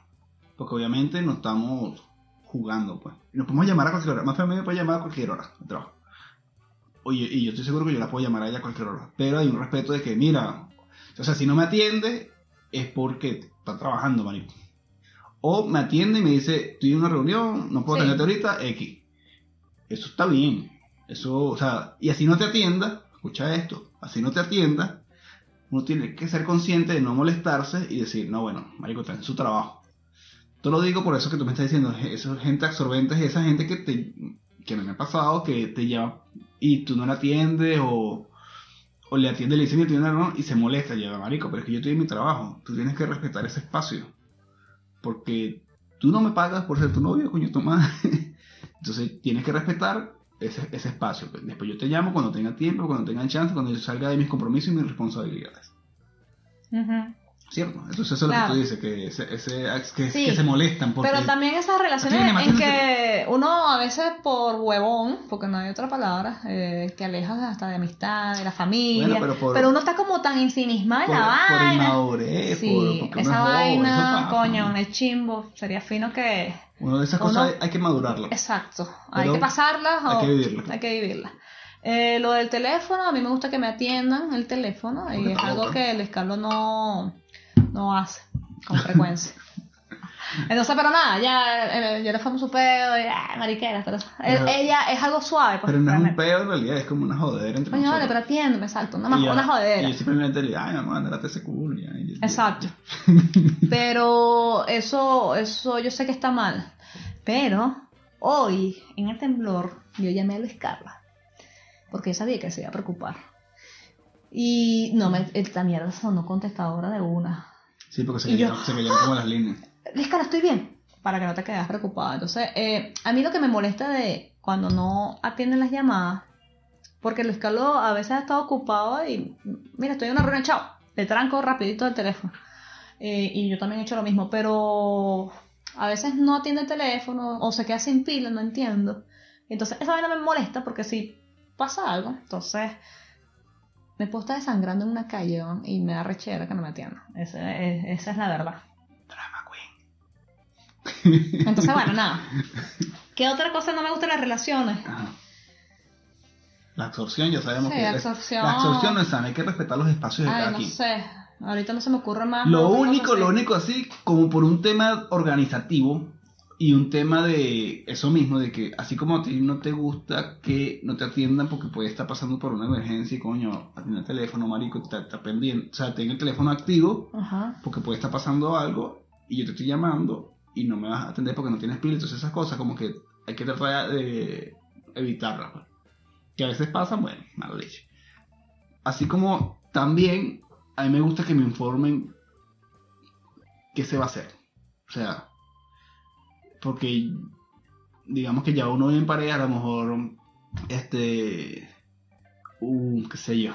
Porque obviamente no estamos jugando, pues. Y nos podemos llamar a cualquier hora. Más me puede llamar a cualquier hora de trabajo. Oye, y yo estoy seguro que yo la puedo llamar a ella a cualquier hora. Pero hay un respeto de que, mira, o sea, si no me atiende es porque está trabajando, marico. O me atiende y me dice, estoy en una reunión, no puedo Sí. atenderte ahorita, X. Eso está bien. Eso, o sea, y así no te atienda, escucha esto, así no te atienda, uno tiene que ser consciente de no molestarse y decir, no, bueno, marico, está en su trabajo. Te lo digo por eso que tú me estás diciendo, eso, gente absorbente es esa gente que te que me ha pasado que te llama y tú no la atiendes o, o le atiende le dicen que tiene error y se molesta, lleva marico, pero es que yo estoy en mi trabajo, tú tienes que respetar ese espacio, porque tú no me pagas por ser tu novio, coño, tu madre. Entonces tienes que respetar ese, ese espacio. pues. Después yo te llamo cuando tenga tiempo, cuando tenga chance, cuando yo salga de mis compromisos y mis responsabilidades. Ujú. ¿Cierto? Entonces eso es Claro. lo que tú dices, que, ese, ese- que, Sí. que se molestan. Porque Pero también esas relaciones en que uno a veces por huevón, porque no hay otra palabra, eh, te alejas hasta de amistad, de la familia, Bueno, pero, pero por- uno está como tan ensimismado en por, la por vaina. inmadurez, Sí, por, esa es joven, vaina, pasa. coño, es chimbo, sería fino que... Uno de esas uno- cosas hay, hay que madurarlo. Exacto, hay que pasarlas hay o- que vivirlas. Hay que vivirlas. Eh, lo del teléfono, a mí me gusta que me atiendan el teléfono y es algo que el escalo no, no hace con frecuencia. Entonces, pero nada, ya, eh, ya le fuimos su pedo, y, ah, mariquera, pero, Pero- eh, ella es algo suave. Pues, Pero no es un pedo en realidad, es como una jodedera entre Coño, vale, pero atiéndeme, exacto, una, Y ya- una jodedera. Y yo simplemente le digo, ay, mamá, andate ese culo. ya, y- Exacto. Pero eso, eso yo sé que está mal. Pero hoy, en el temblor, yo llamé a Luis Carlos. Porque yo sabía que se iba a preocupar. Y no me, esta mierda sonó contestadora de una. Sí, porque yo- se cayeron como las líneas. Luis Carlos, estoy bien. Para que no te quedes preocupada. Entonces, eh, a mí lo que me molesta de cuando no atienden las llamadas, porque Luis Carlos a veces ha estado ocupado y, mira, estoy en una reunión, chao, le tranco rapidito el teléfono. Eh, y yo también he hecho lo mismo, pero a veces no atiende el teléfono o se queda sin pila, no entiendo. Entonces, esa vaina me molesta porque si pasa algo, entonces me puedo estar desangrando en una calle y me da rechera que no me atiendan. Ese es- esa es la verdad. Entonces, bueno, nada. ¿Qué otra cosa no me gusta de las relaciones? Ajá. La absorción, ya sabemos Sí, que. absorción. La absorción no es sana, hay que respetar los espacios de Ay, cada no quien. sé. Ahorita no se me ocurre más. Lo único, lo único así, como por un tema organizativo y un tema de eso mismo, de que así como a ti no te gusta que no te atiendan porque puede estar pasando por una emergencia y coño, atiende el teléfono, marico, está, está pendiente, o sea, ten el teléfono activo Ajá. porque puede estar pasando algo y yo te estoy llamando y no me vas a atender porque no tienes pila, entonces esas cosas como que hay que tratar de evitarlas. pues. Que a veces pasan, bueno, mala leche. Así como también a mí me gusta que me informen qué se va a hacer. O sea, porque digamos que ya uno en pareja, a lo mejor, este, uh, qué sé yo,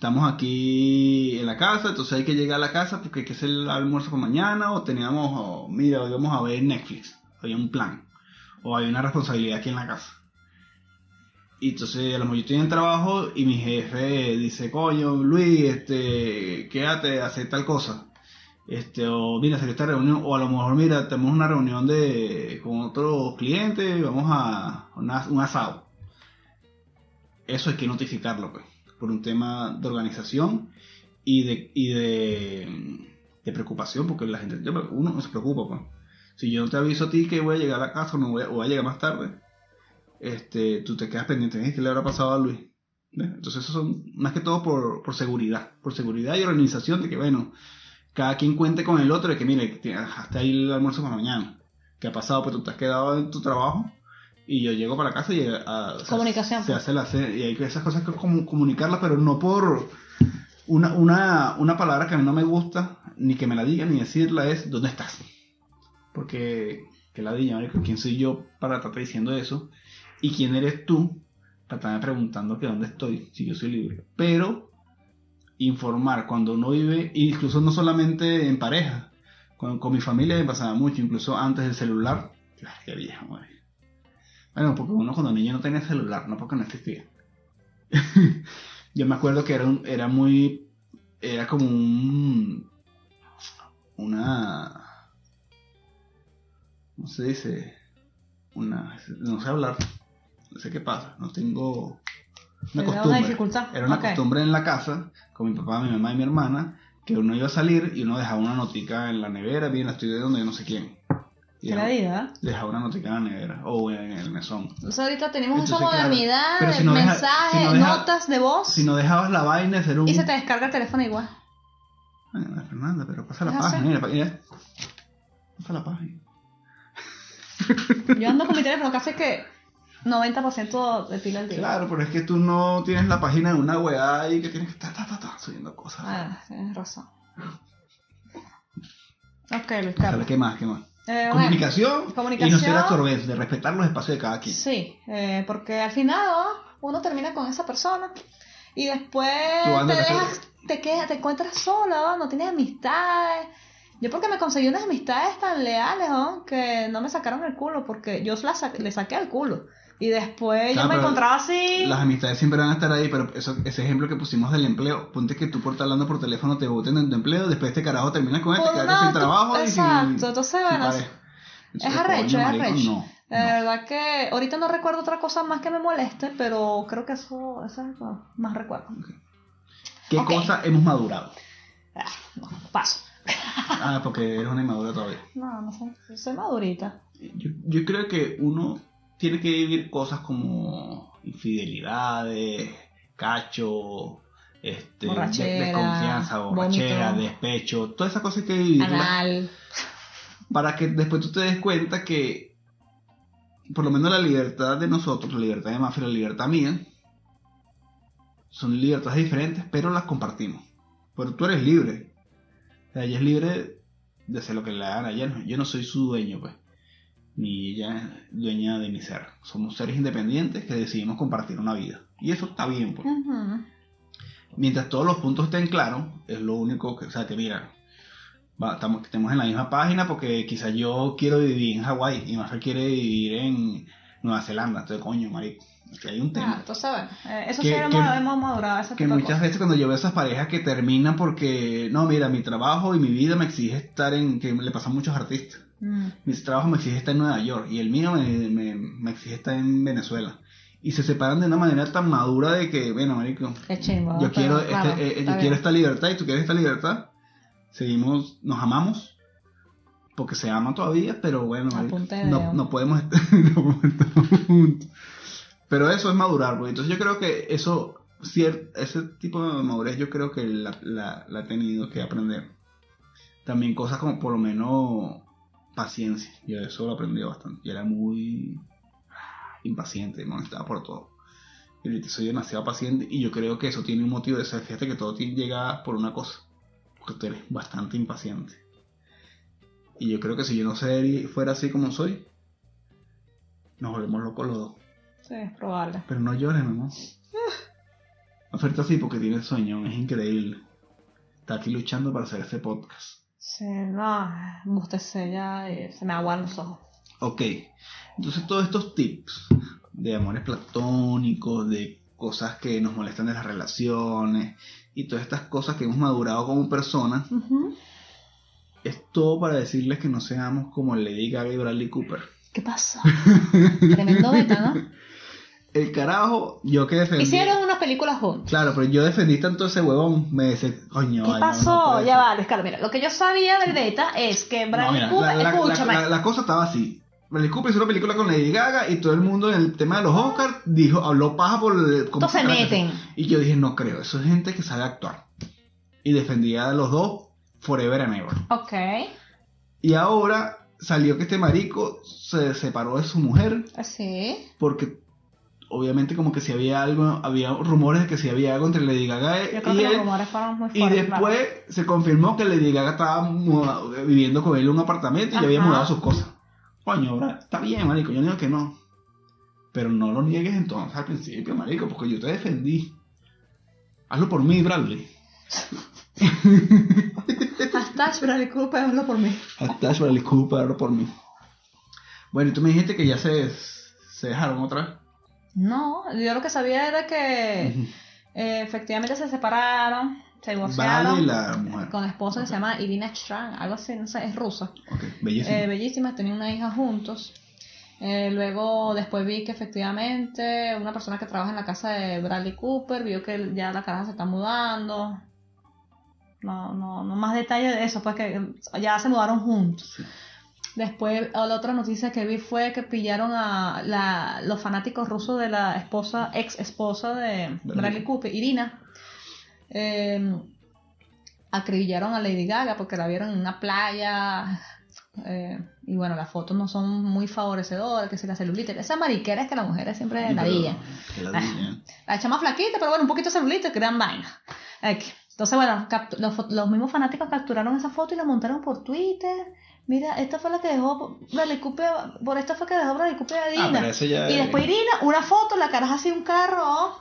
estamos aquí en la casa, entonces hay que llegar a la casa porque hay que hacer el almuerzo para mañana, o teníamos, o, mira, hoy vamos a ver Netflix, había un plan, o hay una responsabilidad aquí en la casa. Y entonces a lo mejor yo estoy en trabajo y mi jefe dice, coño, Luis, este, quédate, hacer tal cosa. Este, o mira, hacer esta reunión, o a lo mejor, mira, tenemos una reunión de con otros clientes vamos a un asado. Eso hay que notificarlo, pues, por un tema de organización y de, y de, de preocupación, porque la gente, uno no se preocupa, pues. Si yo no te aviso a ti que voy a llegar a casa o, no voy a, o voy a llegar más tarde, este, tú te quedas pendiente, ¿eh? ¿qué le habrá pasado a Luis? Entonces eso son más que todo por, por seguridad, por seguridad y organización de que, bueno, cada quien cuente con el otro, de que mire, tiene- hasta ahí el almuerzo para mañana. ¿Qué ha pasado? Pues tú te has quedado en tu trabajo y yo llego para la casa y ah, sea, Comunicación, Se hace la y hay que esas cosas que como comunicarlas, pero no por una, una, una palabra que a mí no me gusta, ni que me la digan, ni decirla es ¿dónde estás? Porque que la diga, ¿quién soy yo para estar diciendo eso? ¿Y quién eres tú para estarme preguntando que dónde estoy, si yo soy libre? Pero informar cuando uno vive, incluso no solamente en pareja, con, con mi familia me pasaba mucho, incluso antes del celular. Qué viejo, güey. Bueno, porque uno cuando niño no tenía celular, no porque no existía. Yo me acuerdo que era, un- era muy, era como un, una, ¿cómo se dice? Una, no sé hablar, no sé qué pasa, no tengo una costumbre. dificultad. Era una costumbre en la casa, con mi papá, mi mamá y mi hermana, que uno iba a salir y uno dejaba una notica en la nevera, bien, estoy de donde yo no sé quién. Y ¿Qué la dejaba, diga? dejaba una notica en la nevera o en el mesón. Entonces ahorita tenemos Entonces, esa claro, modernidad de si no deja- mensajes, si no notas de voz Si no dejabas la vaina, hacer un... y se te descarga el teléfono igual. Ay, Fernanda, pero pasa la página, mira, mira. Pasa la página. Yo ando con mi teléfono casi que 90% de pila al día. Claro, pero es que tú no tienes la página de una weá ahí que tienes que estar ta, ta, ta, subiendo cosas. Ah, tienes razón. Ok, Luis Carlos. ¿Qué más? ¿Qué más? Eh, bueno, comunicación, y no ser absorbente, de respetar los espacios de cada quien. Sí, eh, porque al final ¿no? uno termina con esa persona y después te, de dejas, te, quedas, te encuentras sola, ¿no? tienes amistades. Yo porque me conseguí unas amistades tan leales ¿no? que no me sacaron el culo porque yo la sa- le saqué el culo. Y después Claro, yo me encontraba así. Las amistades siempre van a estar ahí, pero eso, ese ejemplo que pusimos del empleo, ponte que tú por estar hablando por teléfono te voten en tu empleo, después este carajo terminas con él, te quedas sin trabajo y sin- exacto, entonces, bueno. Entonces, es arrecho, es arrecho. No, De no. verdad que ahorita no recuerdo otra cosa más que me moleste, pero creo que eso, eso es lo más recuerdo. ¿Qué ok. cosa hemos madurado? Ah, no, paso. Ah, porque eres una inmadura todavía. No, no sé, soy madurita. Yo, yo creo que uno tiene que vivir cosas como infidelidades, cacho, este, Borrachera, desconfianza, borrachera, despecho, todas esas cosas que vivirlas Anal. para que después tú te des cuenta que por lo menos la libertad de nosotros, la libertad de Mafia, la libertad mía, son libertades diferentes, pero las compartimos. Pero tú eres libre. O sea, ella es libre de hacer lo que le hagan a ella. Yo no soy su dueño, pues. Ni ella es dueña de mi ser. Somos seres independientes que decidimos compartir una vida. Y eso está bien, pues. Mientras todos los puntos estén claros, es lo único que, o sea, que mira, va, estamos, estemos en la misma página porque quizás yo quiero vivir en Hawái y Mafia quiere vivir en Nueva Zelanda. Entonces, coño, marico, aquí hay un Ah, tema. entonces, bueno, eh, eso Que- sí que- hemos, hemos madurado ese Que tipo muchas veces cuando yo veo esas parejas que terminan porque, no, mira, mi trabajo y mi vida me exige estar en, que le pasa a muchos artistas. Mm. Mi trabajo me exige estar en Nueva York y el mío me, me, me exige estar en Venezuela. Y se separan de una manera tan madura de que, bueno, marico, Qué chimbo. yo quiero, este- claro, eh, yo quiero esta libertad y tú quieres esta libertad. Seguimos, nos amamos porque se aman todavía, pero bueno, marico, no, no podemos estar, juntos. Pero eso es madurar, entonces yo creo que eso, ese tipo de madurez, yo creo que la, la, la he tenido que aprender. También cosas como por lo menos paciencia. Yo eso lo aprendí bastante. Yo era muy impaciente, me molestaba por todo. Y soy demasiado paciente y yo creo que eso tiene un motivo de ser. Fíjate que todo tiene- llega por una cosa. Porque tú eres bastante impaciente. Y yo creo que si yo no sé, fuera así como soy, nos volvemos locos los dos. Sí, es probable. Pero no llores, mi amor. Oferta así porque tienes sueño, es increíble. Está aquí luchando para hacer este podcast. Sí, no, bostecé ya y se me aguan los ojos. Ok, entonces todos estos tips de amores platónicos, de cosas que nos molestan de las relaciones y todas estas cosas que hemos madurado como personas, es todo para decirles que no seamos como Lady Gaga y Bradley Cooper. ¿Qué pasó? Tremendo beta, ¿no? El carajo, yo que defendí. Hicieron películas juntos. Claro, pero yo defendí tanto ese huevón, me dice, coño. ¿Qué ay, no, pasó? no ya va, Luis Carlos. Mira, lo que yo sabía del beta es que No, Bradley mira, Cooper, la, la- escúchame. la- la cosa estaba así. Bradley Cooper hizo una película con Lady Gaga y todo el mundo en el tema de los Oscars dijo, habló paja por el... como- Entonces se meten. Y yo dije, no creo, eso es gente que sabe actuar. Y defendía a los dos forever and ever. Ok. Y ahora salió que este marico se separó de su mujer Así. porque obviamente como que si había algo, había rumores de que si había algo entre Lady Gaga Yo creo y que los él. rumores fueron muy Y después claro. se confirmó que Lady Gaga estaba muda- viviendo con él en un apartamento y había mudado sus cosas. Coño, está bien, marico, yo digo que no. Pero no lo niegues entonces al principio, marico, porque yo te defendí. Hazlo por mí, Bradley. Hashtag Bradley Cooper, hazlo por mí. Hashtag Bradley Cooper, hazlo por mí. Bueno, y tú me dijiste que ya se, se dejaron otra vez. No, yo lo que sabía era que eh, efectivamente se separaron, se divorciaron. y la mujer. Con esposa que se llama Irina Strang, algo así, no sé, es rusa. Ok, bellísimo. Eh, bellísimas, tenían una hija juntos. Eh, luego, después vi que efectivamente una persona que trabaja en la casa de Bradley Cooper vio que ya la casa se está mudando. No, no, no más detalles de eso, pues que ya se mudaron juntos. Sí. Después, la otra noticia que vi fue que pillaron a la- los fanáticos rusos de la esposa, ex esposa de Bradley Cooper, Irina. Eh, acribillaron a Lady Gaga porque la vieron en una playa. eh, Y bueno, las fotos no son muy favorecedoras, que si la celulita, esa mariquera es que las mujeres siempre Sí, la que ladilla. La echa más flaquita, pero bueno, un poquito de celulita, gran vaina. Entonces, bueno, los, los mismos fanáticos capturaron esa foto y la montaron por Twitter. Mira, esta fue la que dejó Bradley Cooper, por esta fue que dejó Bradley Cooper a Ah, pero eso ya y es- después Irina, una foto, la caraja así un carro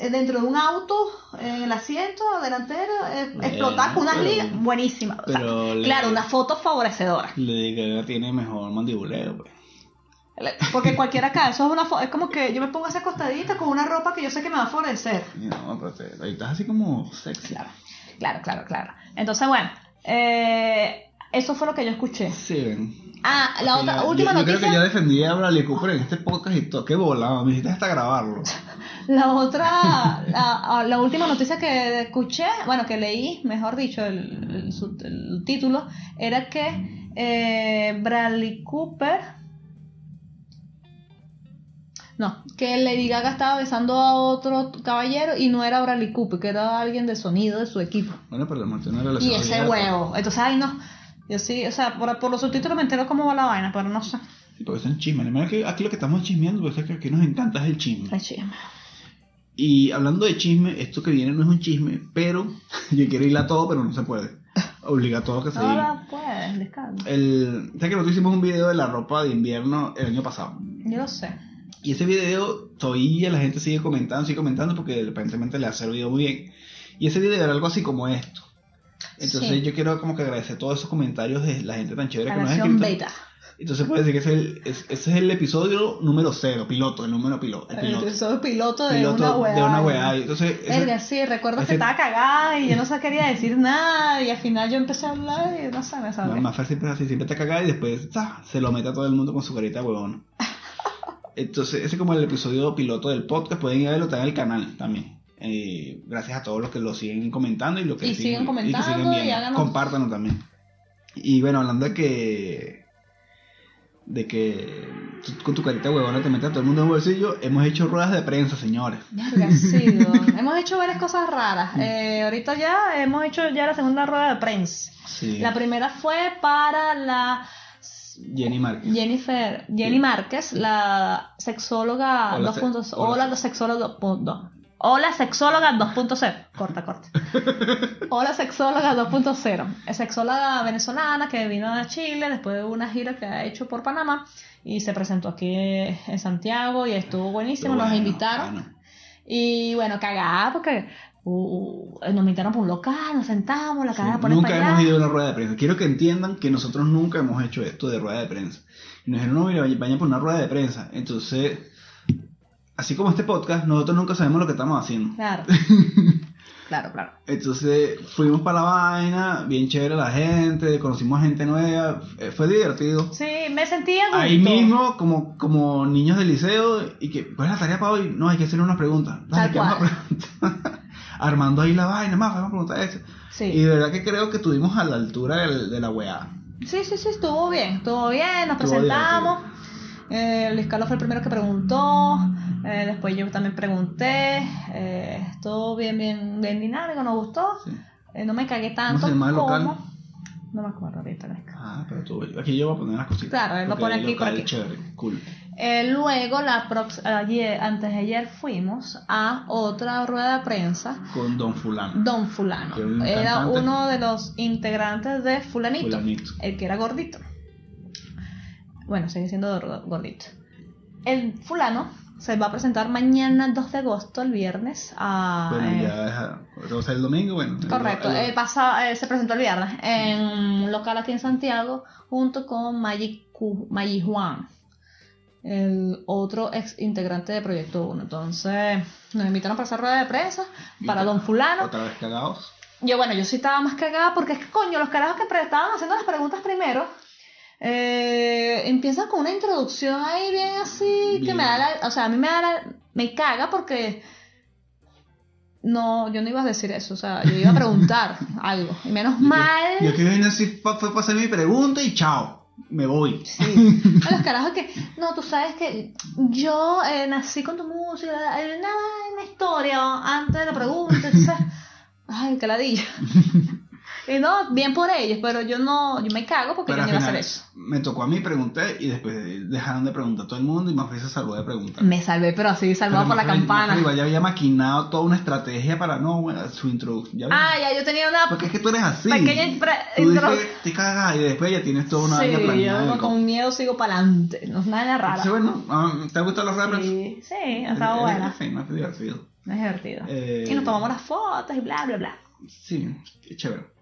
eh, dentro de un auto, en el asiento delantero, eh, explotar con unas ligas, buenísima. O sea, pero le- claro, una foto favorecedora. Lady Gaga tiene mejor mandibuleo, pues. Porque cualquiera acá, eso es una foto, es como que yo me pongo esa acostadita con una ropa que yo sé que me va a favorecer. No, pero te, ahí estás así como sexy. Claro, claro, claro, claro. Entonces, bueno, eh, eso fue lo que yo escuché. Sí. Ah, la otra, Ya- última yo, yo noticia. creo que ya defendí a Bradley Cooper en este podcast y todo. Qué bola, me hiciste hasta grabarlo. La otra, la, la última noticia que escuché, bueno, que leí, mejor dicho, el, el su- el título, era que eh, Bradley Cooper. No, que Lady Gaga estaba besando a otro caballero y no era Bradley Cooper, que era alguien de sonido de su equipo. Bueno, pero mantiene una relación Y ese huevo. Entonces, ay, no. Yo sí, o sea, por, por los subtítulos me entero cómo va la vaina, pero no sé. Sí, porque son chismes. Además que aquí lo que estamos chismeando, porque es que aquí nos encanta es el chisme. Ay, chisme. Y hablando de chisme, esto que viene no es un chisme, pero yo quiero ir a todo, pero no se puede. Obliga a todo que se diga. Ahora pues, descansa. El, ¿Sabes que nosotros hicimos un video de la ropa de invierno el año pasado? Yo lo sé. Y ese video todavía la gente sigue comentando, sigue comentando porque aparentemente le ha servido muy bien. Y ese video era algo así como esto. Entonces Sí. yo quiero como que agradecer todos esos comentarios de la gente tan chévere La que nos ha escrito. beta. Entonces puede decir que ese es, el, es- ese es el episodio número cero, piloto, el número piloto. El El piloto, episodio piloto de piloto una weá. de una weá. Y Entonces, ese- Verga, sí, recuerdo ese- que estaba cagada y yo no se quería decir nada y al final yo empecé a hablar y no sé, me. Maffer siempre es así, siempre te caga y después se lo mete a todo el mundo con su carita de huevón. Entonces, ese es como el episodio piloto del podcast, pueden ir a verlo, está en el canal también. Eh, gracias a todos los que lo siguen comentando y los que Y siguen comentando viendo. y háganos- Compártanlo también. Y bueno, hablando de que de que tú con tu carita huevona te metes a todo el mundo en el bolsillo, hemos hecho ruedas de prensa, señores. Weón. hemos hecho varias cosas raras. Eh, ahorita ya hemos hecho ya la segunda rueda de prensa. Sí. La primera fue para la Jenny Márquez. Jennifer, Jenny Sí. Márquez, la sexóloga Hola, 2.0. se- Hola, hola, la sexóloga 2.0. Hola, sexóloga 2.0. Corta, corta. Hola, sexóloga 2.0. Es sexóloga venezolana que vino a Chile después de una gira que ha hecho por Panamá y se presentó aquí en Santiago y estuvo buenísimo. Nos invitaron. bueno. Y bueno, cagada porque uh, uh, nos invitaron por un local, nos sentamos, la Sí, cara pone nunca para allá. hemos ido a una rueda de prensa. Quiero que entiendan que nosotros nunca hemos hecho esto de rueda de prensa. Y nos dijeron, no, mira, vayan por una rueda de prensa. Entonces, así como este podcast, nosotros nunca sabemos lo que estamos haciendo. Claro. claro, claro. Entonces, fuimos para la vaina, bien chévere la gente, conocimos a gente nueva, eh, fue divertido. Sí, me sentía. Ahí mismo, como, como niños del liceo, y que, ¿cuál es la tarea para hoy? No, hay que hacer unas preguntas. Dale, ¿qué vamos a preguntar? Armando ahí la vaina, más, vamos a preguntar eso. Sí. Y de verdad que creo que estuvimos a la altura del- de la weá. Sí, sí, sí, estuvo bien, estuvo bien, nos Estuvo presentamos. Eh, Luis Carlos fue el primero que preguntó, eh, después yo también pregunté, eh, estuvo bien, bien, bien dinámico, nos gustó. Sí. Eh, no me cagué ¿Cómo tanto se llama el local? como- No me acuerdo ahorita. Ah, pero tú, aquí yo voy a poner las cositas. Claro, él lo Porque pone aquí, por local aquí. Chévere, cool. Eh, luego, la prox- ayer, antes de ayer, fuimos a otra rueda de prensa. Con Don Fulano. Don Fulano. Un Era uno de los integrantes de Fulanito, Fulanito. el que era gordito. Bueno, sigue siendo gor- gordito. El fulano se va a presentar mañana 2 de agosto, el viernes, a... Bueno, eh, ya es, o sea, el domingo, bueno. Correcto, el- el pasa- eh, se presentó el viernes en un local aquí en Santiago junto con Magic, Juan, el otro ex integrante de Proyecto 1. Entonces nos invitaron para esa rueda de prensa para Don Fulano. Otra vez cagados. Yo, bueno, yo sí estaba más cagada porque es que, coño, los carajos que estaban haciendo las preguntas primero eh, empiezan con una introducción ahí bien así que me da la, o sea, a mí me da la, me caga porque no, yo no iba a decir eso, o sea, yo iba a preguntar algo y menos mal. Yo que vine así, fue para hacer mi pregunta y chao. Me voy. Sí, a los carajos que, no, tú sabes que yo eh, nací con tu música, eh, nada en la historia antes de la pregunta, entonces, ay, qué ladilla. Y no, bien por ellos, pero yo no, yo me cago porque Pero yo no iba a hacer eso. me tocó a mí, pregunté y después dejaron de preguntar a todo el mundo y más se salvó de preguntar. Me salvé, pero así, salvado Pero por la Mafre- campana. Mafre igual ya había maquinado toda una estrategia para no, bueno, su introducción. Ah, ya, yo tenía una Porque es que tú eres así. pequeña Tú dices, te cagas y después ya tienes toda una Sí, yo con miedo sigo para adelante. No es nada raro. Entonces, bueno, ah, ¿te gustan los rappers? Sí, sí, Es- estaba es- buena. Es fino, es divertido. Es divertido. Eh, Y nos tomamos las fotos y bla, bla, bla. Sí, qué chévere.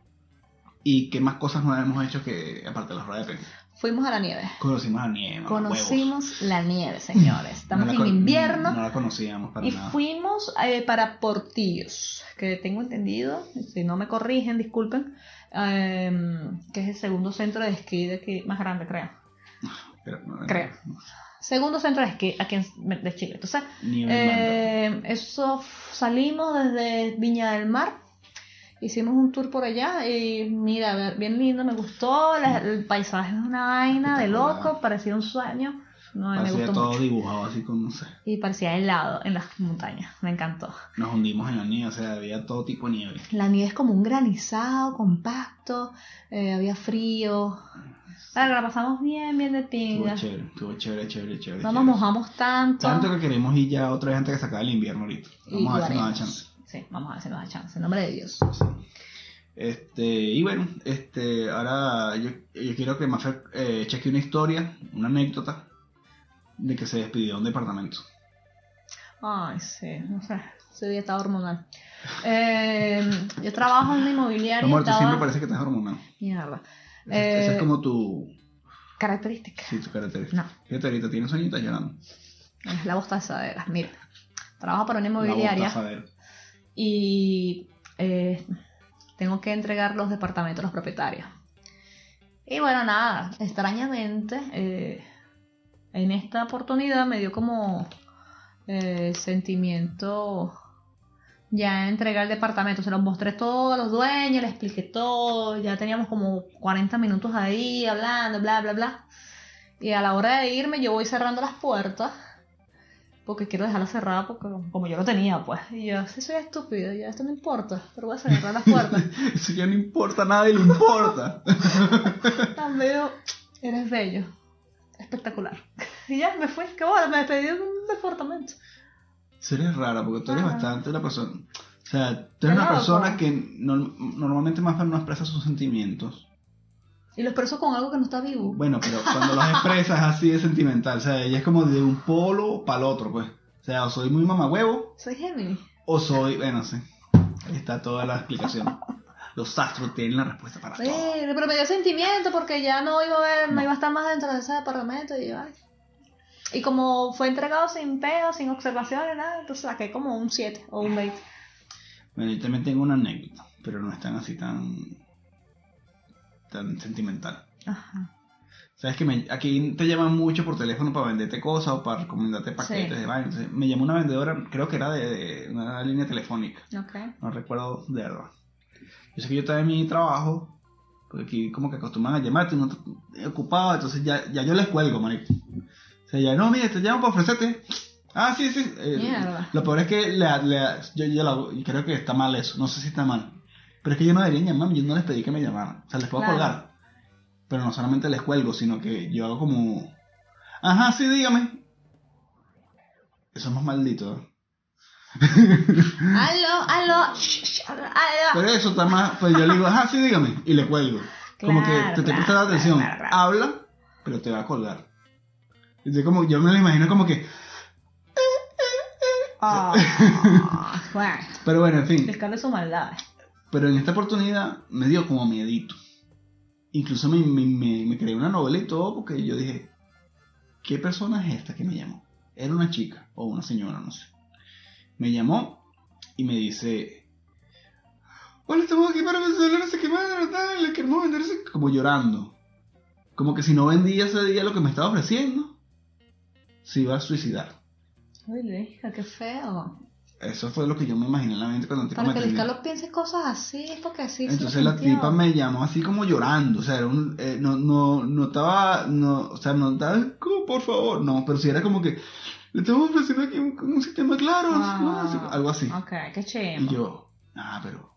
¿Y qué más cosas nuevas hemos hecho que, aparte de los rappers? Fuimos a la nieve. Conocimos a Nieve. Conocimos la nieve, señores. Estamos No la en invierno. No la conocíamos para Y nada. fuimos eh, para Portillos, que tengo entendido, si no me corrigen, disculpen, eh, que es el segundo centro de esquí de aquí, más grande, creo. Pero, no, Creo. Segundo centro de esquí aquí en- de Chile. Entonces, Nieve eh, eso salimos desde Viña del Mar, hicimos un tour por allá y mira, bien lindo, me gustó, la- el paisaje es una vaina de loco, parecía un sueño. No, me gustó todo mucho. dibujado así con, no sé. Y parecía helado en las montañas, me encantó. Nos hundimos en la nieve, o sea, había todo tipo de nieve. La nieve es como un granizado compacto, eh, había frío. Claro, la pasamos bien, bien de Estuvo pinga. chévere, estuvo chévere, chévere, chévere. No nos mojamos tanto. Tanto que queremos ir ya otra vez antes que se acabe el invierno ahorita. y Vamos a ver si nos da chance. Sí, vamos a ver si nos da chance. En nombre de Dios. Sí. Este, y bueno, este, ahora yo, yo quiero que Mafer eh, cheque una historia, una anécdota de que se despidió de un departamento. Ay, sí, no sé. Ese día estaba hormonal. Eh, yo trabajo en una inmobiliaria. Amor, tú estaba... siempre parece que estás hormonal. Mierda. Esa, esa Eh, es como tu, Característica. sí, tu característica. No. Fíjate, ahorita tienes sueño y estás llorando. Es la bostazadera. Mira, trabajo para una La inmobiliaria. Y eh, tengo que entregar los departamentos a los propietarios. Y bueno, nada, extrañamente, eh, en esta oportunidad me dio como eh, sentimiento ya entregar el departamento. Se los mostré todo a los dueños, les expliqué todo, ya teníamos como 40 minutos ahí hablando, bla, bla, bla. Y a la hora de irme yo voy cerrando las puertas porque quiero dejarla cerrada porque como yo lo tenía, pues. Y yo, sí soy estúpido, ya esto no importa, pero voy a cerrar las puertas. Eso ya no importa, a nadie le importa. Bello, eres bello, espectacular. Y ya me fui, qué bueno, me despedí de un departamento. Eres rara, porque tú eres bastante la persona. O sea, tú eres una persona que no- normalmente más no expresa sus sentimientos. Y lo expreso con algo que no está vivo. Bueno, pero cuando los expresas así es sentimental. O sea, ella es como de un polo para el otro, pues. O sea, o soy muy mamagüevo, Soy Gemini. o soy. Bueno, sí. Ahí está toda la explicación. Los astros tienen la respuesta para Sí, todo. pero me dio sentimiento porque ya no iba a ver, no, No. iba a estar más dentro de ese departamento y yo, ay. Y como fue entregado sin peo, sin observaciones, nada, entonces saqué como un 7 o un 20. Bueno, yo también tengo una anécdota, pero no es tan así tan. Tan sentimental. Ajá. Sabes que me- aquí te llaman mucho por teléfono para venderte cosas o para recomendarte paquetes Sí. de vaina. Entonces, me llamó una vendedora, creo que era de, de una línea telefónica. Ok. No recuerdo de verdad. Yo sé que yo estaba en mi trabajo, porque aquí como que acostumbran a llamarte, está ocupado, entonces ya, ya yo les cuelgo, marico. O sea, ya, no, mire, te llamo para ofrecerte. Ah, sí, sí. eh, lo peor es que le, le- yo, yo la- y creo que está mal eso, no sé si está mal. Pero es que yo no debería llamarme, yo no les pedí que me llamaran. O sea, les puedo Claro. colgar. Pero no solamente les cuelgo, sino que yo hago como... Ajá, sí, dígame. Eso es más maldito. ¿eh? Aló, aló, aló. Pero eso está más, pues yo le digo, ajá, sí, dígame, y le cuelgo. Como que te, te presta la atención, claro, habla, pero te va a colgar. Entonces, como, yo me lo imagino como que, bueno, pero bueno, en fin. descargue su maldad. Pero en esta oportunidad me dio como miedito. Incluso me, me, me, creé una novela y todo porque yo dije, ¿qué persona es esta que me llamó? Era una chica o una señora, no sé. Me llamó y me dice, hola, estamos aquí para venderle no sé qué ¿verdad? Le queremos vender ese-". como llorando. Como que si no vendía ese día lo que me estaba ofreciendo, se iba a suicidar. Uy, qué feo. Eso fue lo que yo me imaginé en la mente cuando el tipo Para me que el. Carlos piense cosas así, es porque así Entonces la sintió. tipa me llamó así como llorando, o sea, era un, eh, no, no, no estaba, no, o sea, no estaba, como, por favor, no, pero sí era como que, le estamos ofreciendo aquí un, un sistema claro, Ah, así, algo así. Ok, qué Y chimo. yo, ah, pero,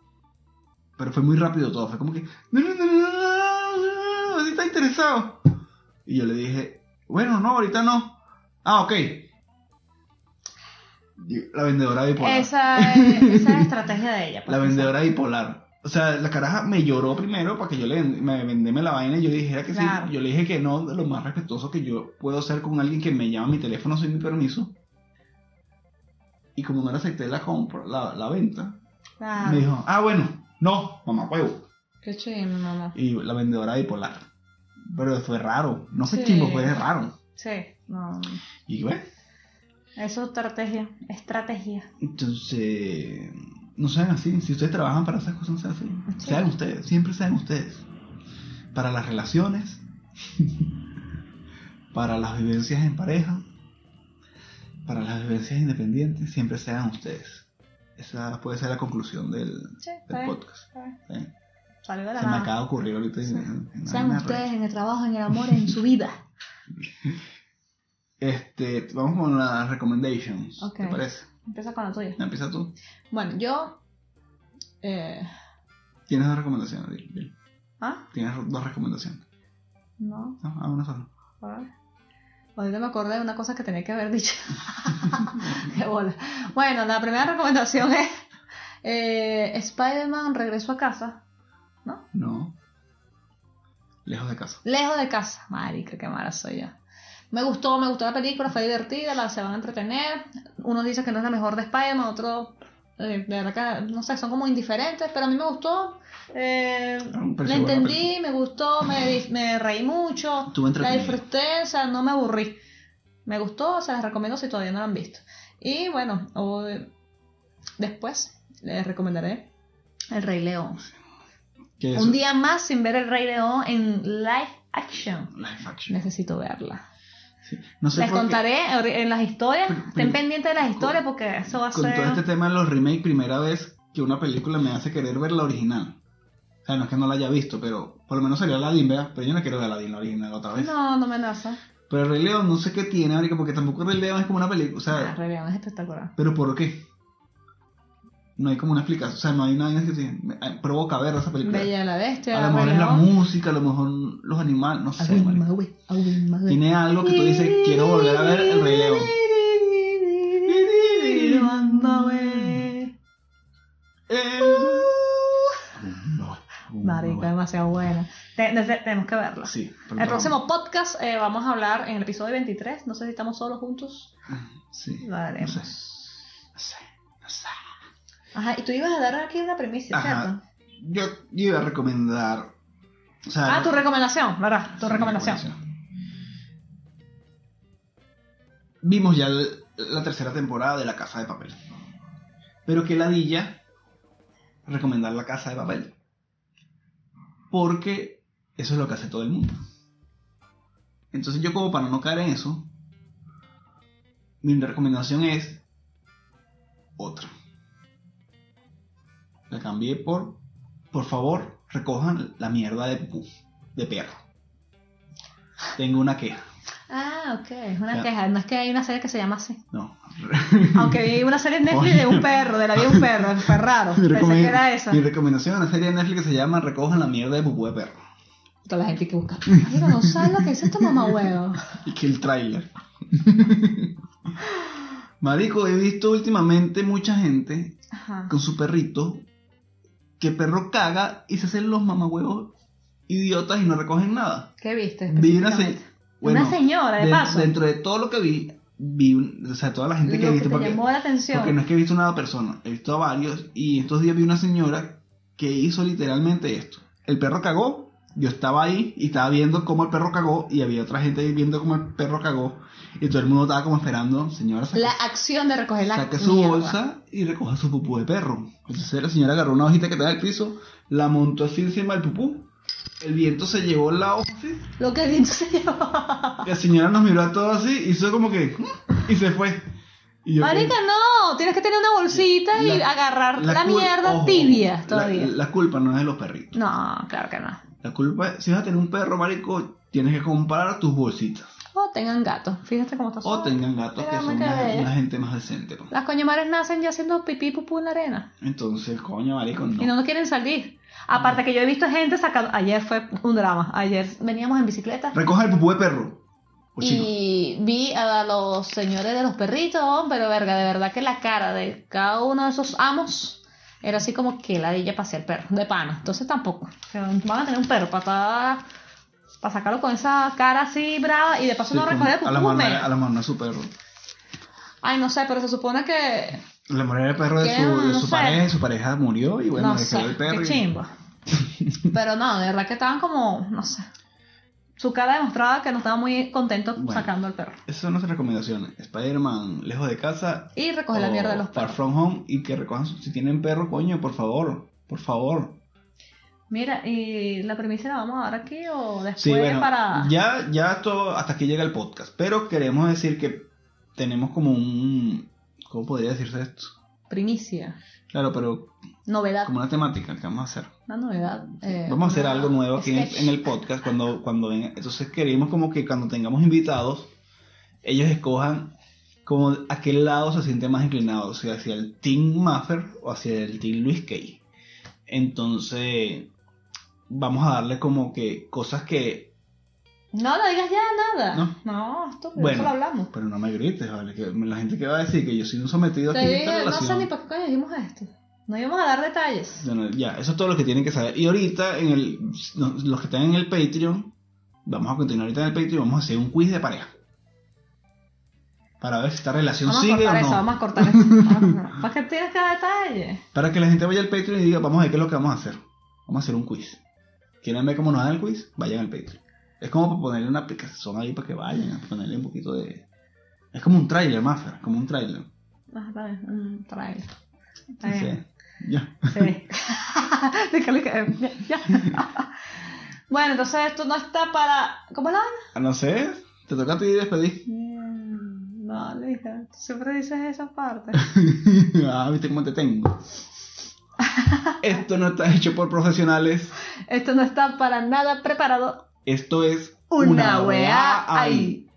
Pero fue muy rápido todo. Fue como que. No, no, no, no, no, no, está interesado. Y yo le dije, bueno, no, ahorita no. Ah, ok. La vendedora bipolar. Esa es, esa es la estrategia de ella. pues, La vendedora bipolar. O sea, la caraja me lloró primero para que yo le me vendeme la vaina y yo le dijera que Claro. sí. Yo le dije que no, lo más respetuoso que yo puedo ser con alguien que me llama a mi teléfono sin mi permiso. Y como no le acepté la compra, la, la venta, Claro. me dijo, ah, bueno, no, mamá huevo. Qué chimo, mamá. Y la vendedora bipolar. Pero fue raro. No fue Sí. chimbo, fue raro. Sí, no. Y bueno, Eso es estrategia. Estrategia. entonces, no sean así. Si ustedes trabajan para esas cosas, no sean así. Sí. Sean ustedes, siempre sean ustedes. Para las relaciones, para las vivencias en pareja, para las vivencias independientes, siempre sean ustedes. Esa puede ser la conclusión del, Sí, podcast. Se me acaba de ocurrir ahorita. Sí. en- en- Sean ustedes red. en el trabajo, en el amor, en su vida. Este, vamos con las recommendations. Ok. ¿Te parece? Empieza con la tuya. Empieza tú. Bueno, yo. Eh, Tienes dos recomendaciones, Bill. ¿Ah? Tienes dos recomendaciones. No. No, ah, una sola. A. Ahorita me acordé de una cosa que tenía que haber dicho. Qué bola. Bueno, la primera recomendación es eh, Spider-Man Regreso a casa. No. Lejos de casa. Lejos de casa. Marica, qué mala soy yo. Me gustó, me gustó la película, fue divertida, la se van a entretener. Unos dicen que no es la mejor de Spider-Man, otros, eh, de verdad que, no sé, son como indiferentes, pero a mí me gustó. Eh, Ah, me la entendí, me gustó, me, me reí mucho, la disfruté, o sea, no me aburrí. Me gustó, se las recomiendo si todavía no la han visto. Y bueno, después les recomendaré El Rey León. ¿Qué es Un día más sin ver El Rey León en live action. Live action. Necesito verla. Sí. No sé Les por qué- contaré en las historias. Estén pendientes de las historias porque eso va a Con ser. todo este tema de los remakes, primera vez que una película me hace querer ver la original. O sea, no es que no la haya visto, pero por lo menos sería Aladdin, ¿verdad? Pero yo no quiero ver Aladdin, la original, otra vez. No, no me nace. Pero el Rey León no sé qué tiene, marica, porque tampoco el Rey León es como una película. O sea, Ah, Rey León es espectacular. ¿pero por qué? No hay como una explicación. O sea, no hay nada que eh, provoca ver esa película. Bella la bestia. a lo mejor es la música, a lo mejor los animales, no sé. Tiene algo que tú dices, quiero volver a ver el Rey León. Marica, demasiado buena. Te- te- tenemos que verla. Sí, El próximo podcast eh, vamos a hablar en el episodio 23. No sé si estamos solos juntos. Sí. Lo haremos. No sé. No sé. No sé. Ajá, y tú ibas a dar aquí una primicia, Ajá. ¿cierto? Yo, yo iba a recomendar. O sea, Ah, tu recomendación, ¿verdad? Tu recomendación. Vimos ya el- la tercera temporada de La Casa de Papel. Pero que ladilla recomendar La Casa de Papel. Porque eso es lo que hace todo el mundo. Entonces yo como para no caer en eso, mi recomendación es otra. La cambié por, por favor, recojan la mierda de pupú, de perro. Tengo una queja. Ah, ok, es una Ya. queja. No es que hay una serie que se llama así. No. Aunque vi una serie en Netflix de un perro, de la vida de un perro, fue raro. Mi, Pensé que era esa. mi recomendación es una serie de Netflix que se llama Recojan la mierda de pupú de perro. Toda la gente que busca. No sabes lo que es esto, mamá huevo. Y que el tráiler. Marico, he visto últimamente mucha gente Ajá. con su perrito que perro caga y se hacen los mamahuevos idiotas y no recogen nada. ¿Qué viste? Vi una, se- específicamente? bueno, Una señora, de de- paso. Dentro de todo lo que vi, vi, un- o sea, toda la gente que he que visto. te porque- llamó la atención. Porque no es que he visto una persona, he visto a varios y estos días vi una señora que hizo literalmente esto. El perro cagó, yo estaba ahí y estaba viendo cómo el perro cagó y había otra gente viendo cómo el perro cagó y todo el mundo estaba como esperando, señora, saque, La acción de recoger la saque su mierda. bolsa y recoja su pupú de perro. Entonces la señora agarró una hojita que estaba en el piso, la montó así encima del pupú, el viento se llevó la hoja así, Lo que viento se llevó. y la señora nos miró a todos así, hizo como que y se fue. Y yo, Marica, no. Tienes que tener una bolsita y La- agarrar la, mierda tibia la- todavía. La, culpa no es de los perritos. No, claro que no. La culpa es, si vas a tener un perro, marico, tienes que comprar tus bolsitas. O tengan gatos. Fíjate cómo está O tengan gatos que son una, gente más decente. pues. Las coñomares nacen ya haciendo pipí pupú en la arena. Entonces, coño, marico, no. Y no, no quieren salir. Aparte que yo he visto gente sacando. Ayer fue un drama. Ayer veníamos en bicicleta. Recoja el pupú de perro. O. Y vi a los señores de los perritos, pero verga, de verdad que la cara de cada uno de esos amos era así como que ladilla para ser perro, de pana. Entonces tampoco. Van a tener un perro para para sacarlo con esa cara así brava y de paso Sí, no recoger a la mano, a la mano no es su perro. Ay, no sé, pero se supone que. La mujer era el perro de su, de No su pareja su pareja murió y bueno, no le sé, quedó el perro. qué y- chimba. pero no, de verdad que estaban como. No sé. Su cara demostraba que no estaba muy contento Bueno. sacando al perro. Esas son nuestras recomendaciones. Spider-Man lejos de casa. Y recoger la mierda de los Far perros. From Home y que recojan si tienen perro, coño, por favor. Por favor. Mira, ¿y la premisa la vamos a dar aquí o después Sí, bueno, para...? ya, ya esto hasta aquí llega el podcast. Pero queremos decir que tenemos como un. ¿Cómo podría decirse esto? Primicia. Claro, pero Novedad. como una temática que vamos a hacer. Una novedad. eh, Vamos a hacer algo nuevo aquí en el, sketch. en el podcast cuando, cuando venga. Entonces queremos como que cuando tengamos invitados, ellos escojan como a qué lado se siente más inclinado, o sea, hacia el Team Maffer o hacia el Team Luis Kay. Entonces, vamos a darle como que cosas que... No, no digas ya nada. No. No, esto Bueno, lo hablamos. pero no me grites, ¿vale? Que la gente que va a decir que yo soy un sometido aquí Te en esta no sé ni para qué coño dijimos esto. No íbamos a dar detalles. Bueno, ya, eso es todo lo que tienen que saber. Y ahorita, en el, los que están en el Patreon, vamos a continuar ahorita en el Patreon, vamos a hacer un quiz de pareja. Para ver si esta relación Vamos a sigue o no. eso, vamos a cortar eso. Vamos, ¿Para qué tienes que dar detalles? Para que la gente vaya al Patreon y diga, vamos a ver qué es lo que vamos a hacer. Vamos a hacer un quiz. ¿Quieren ver cómo nos dan el quiz? Vayan al Patreon. Es como para ponerle una aplicación ahí para que vayan, a ponerle un poquito de... Es como un trailer, Maffer, como un trailer. Ah, está bien, un trailer. Está bien. Ya. Sí. Déjale ya, ya. bueno, entonces esto no está para. ¿Cómo la vaina? Ah, No sé, te toca a ti despedir. Mm, No, Lija, tú siempre dices esa parte. ah, viste cómo te tengo. Esto no está hecho por profesionales. Esto no está para nada preparado. Esto es Una weá ahí.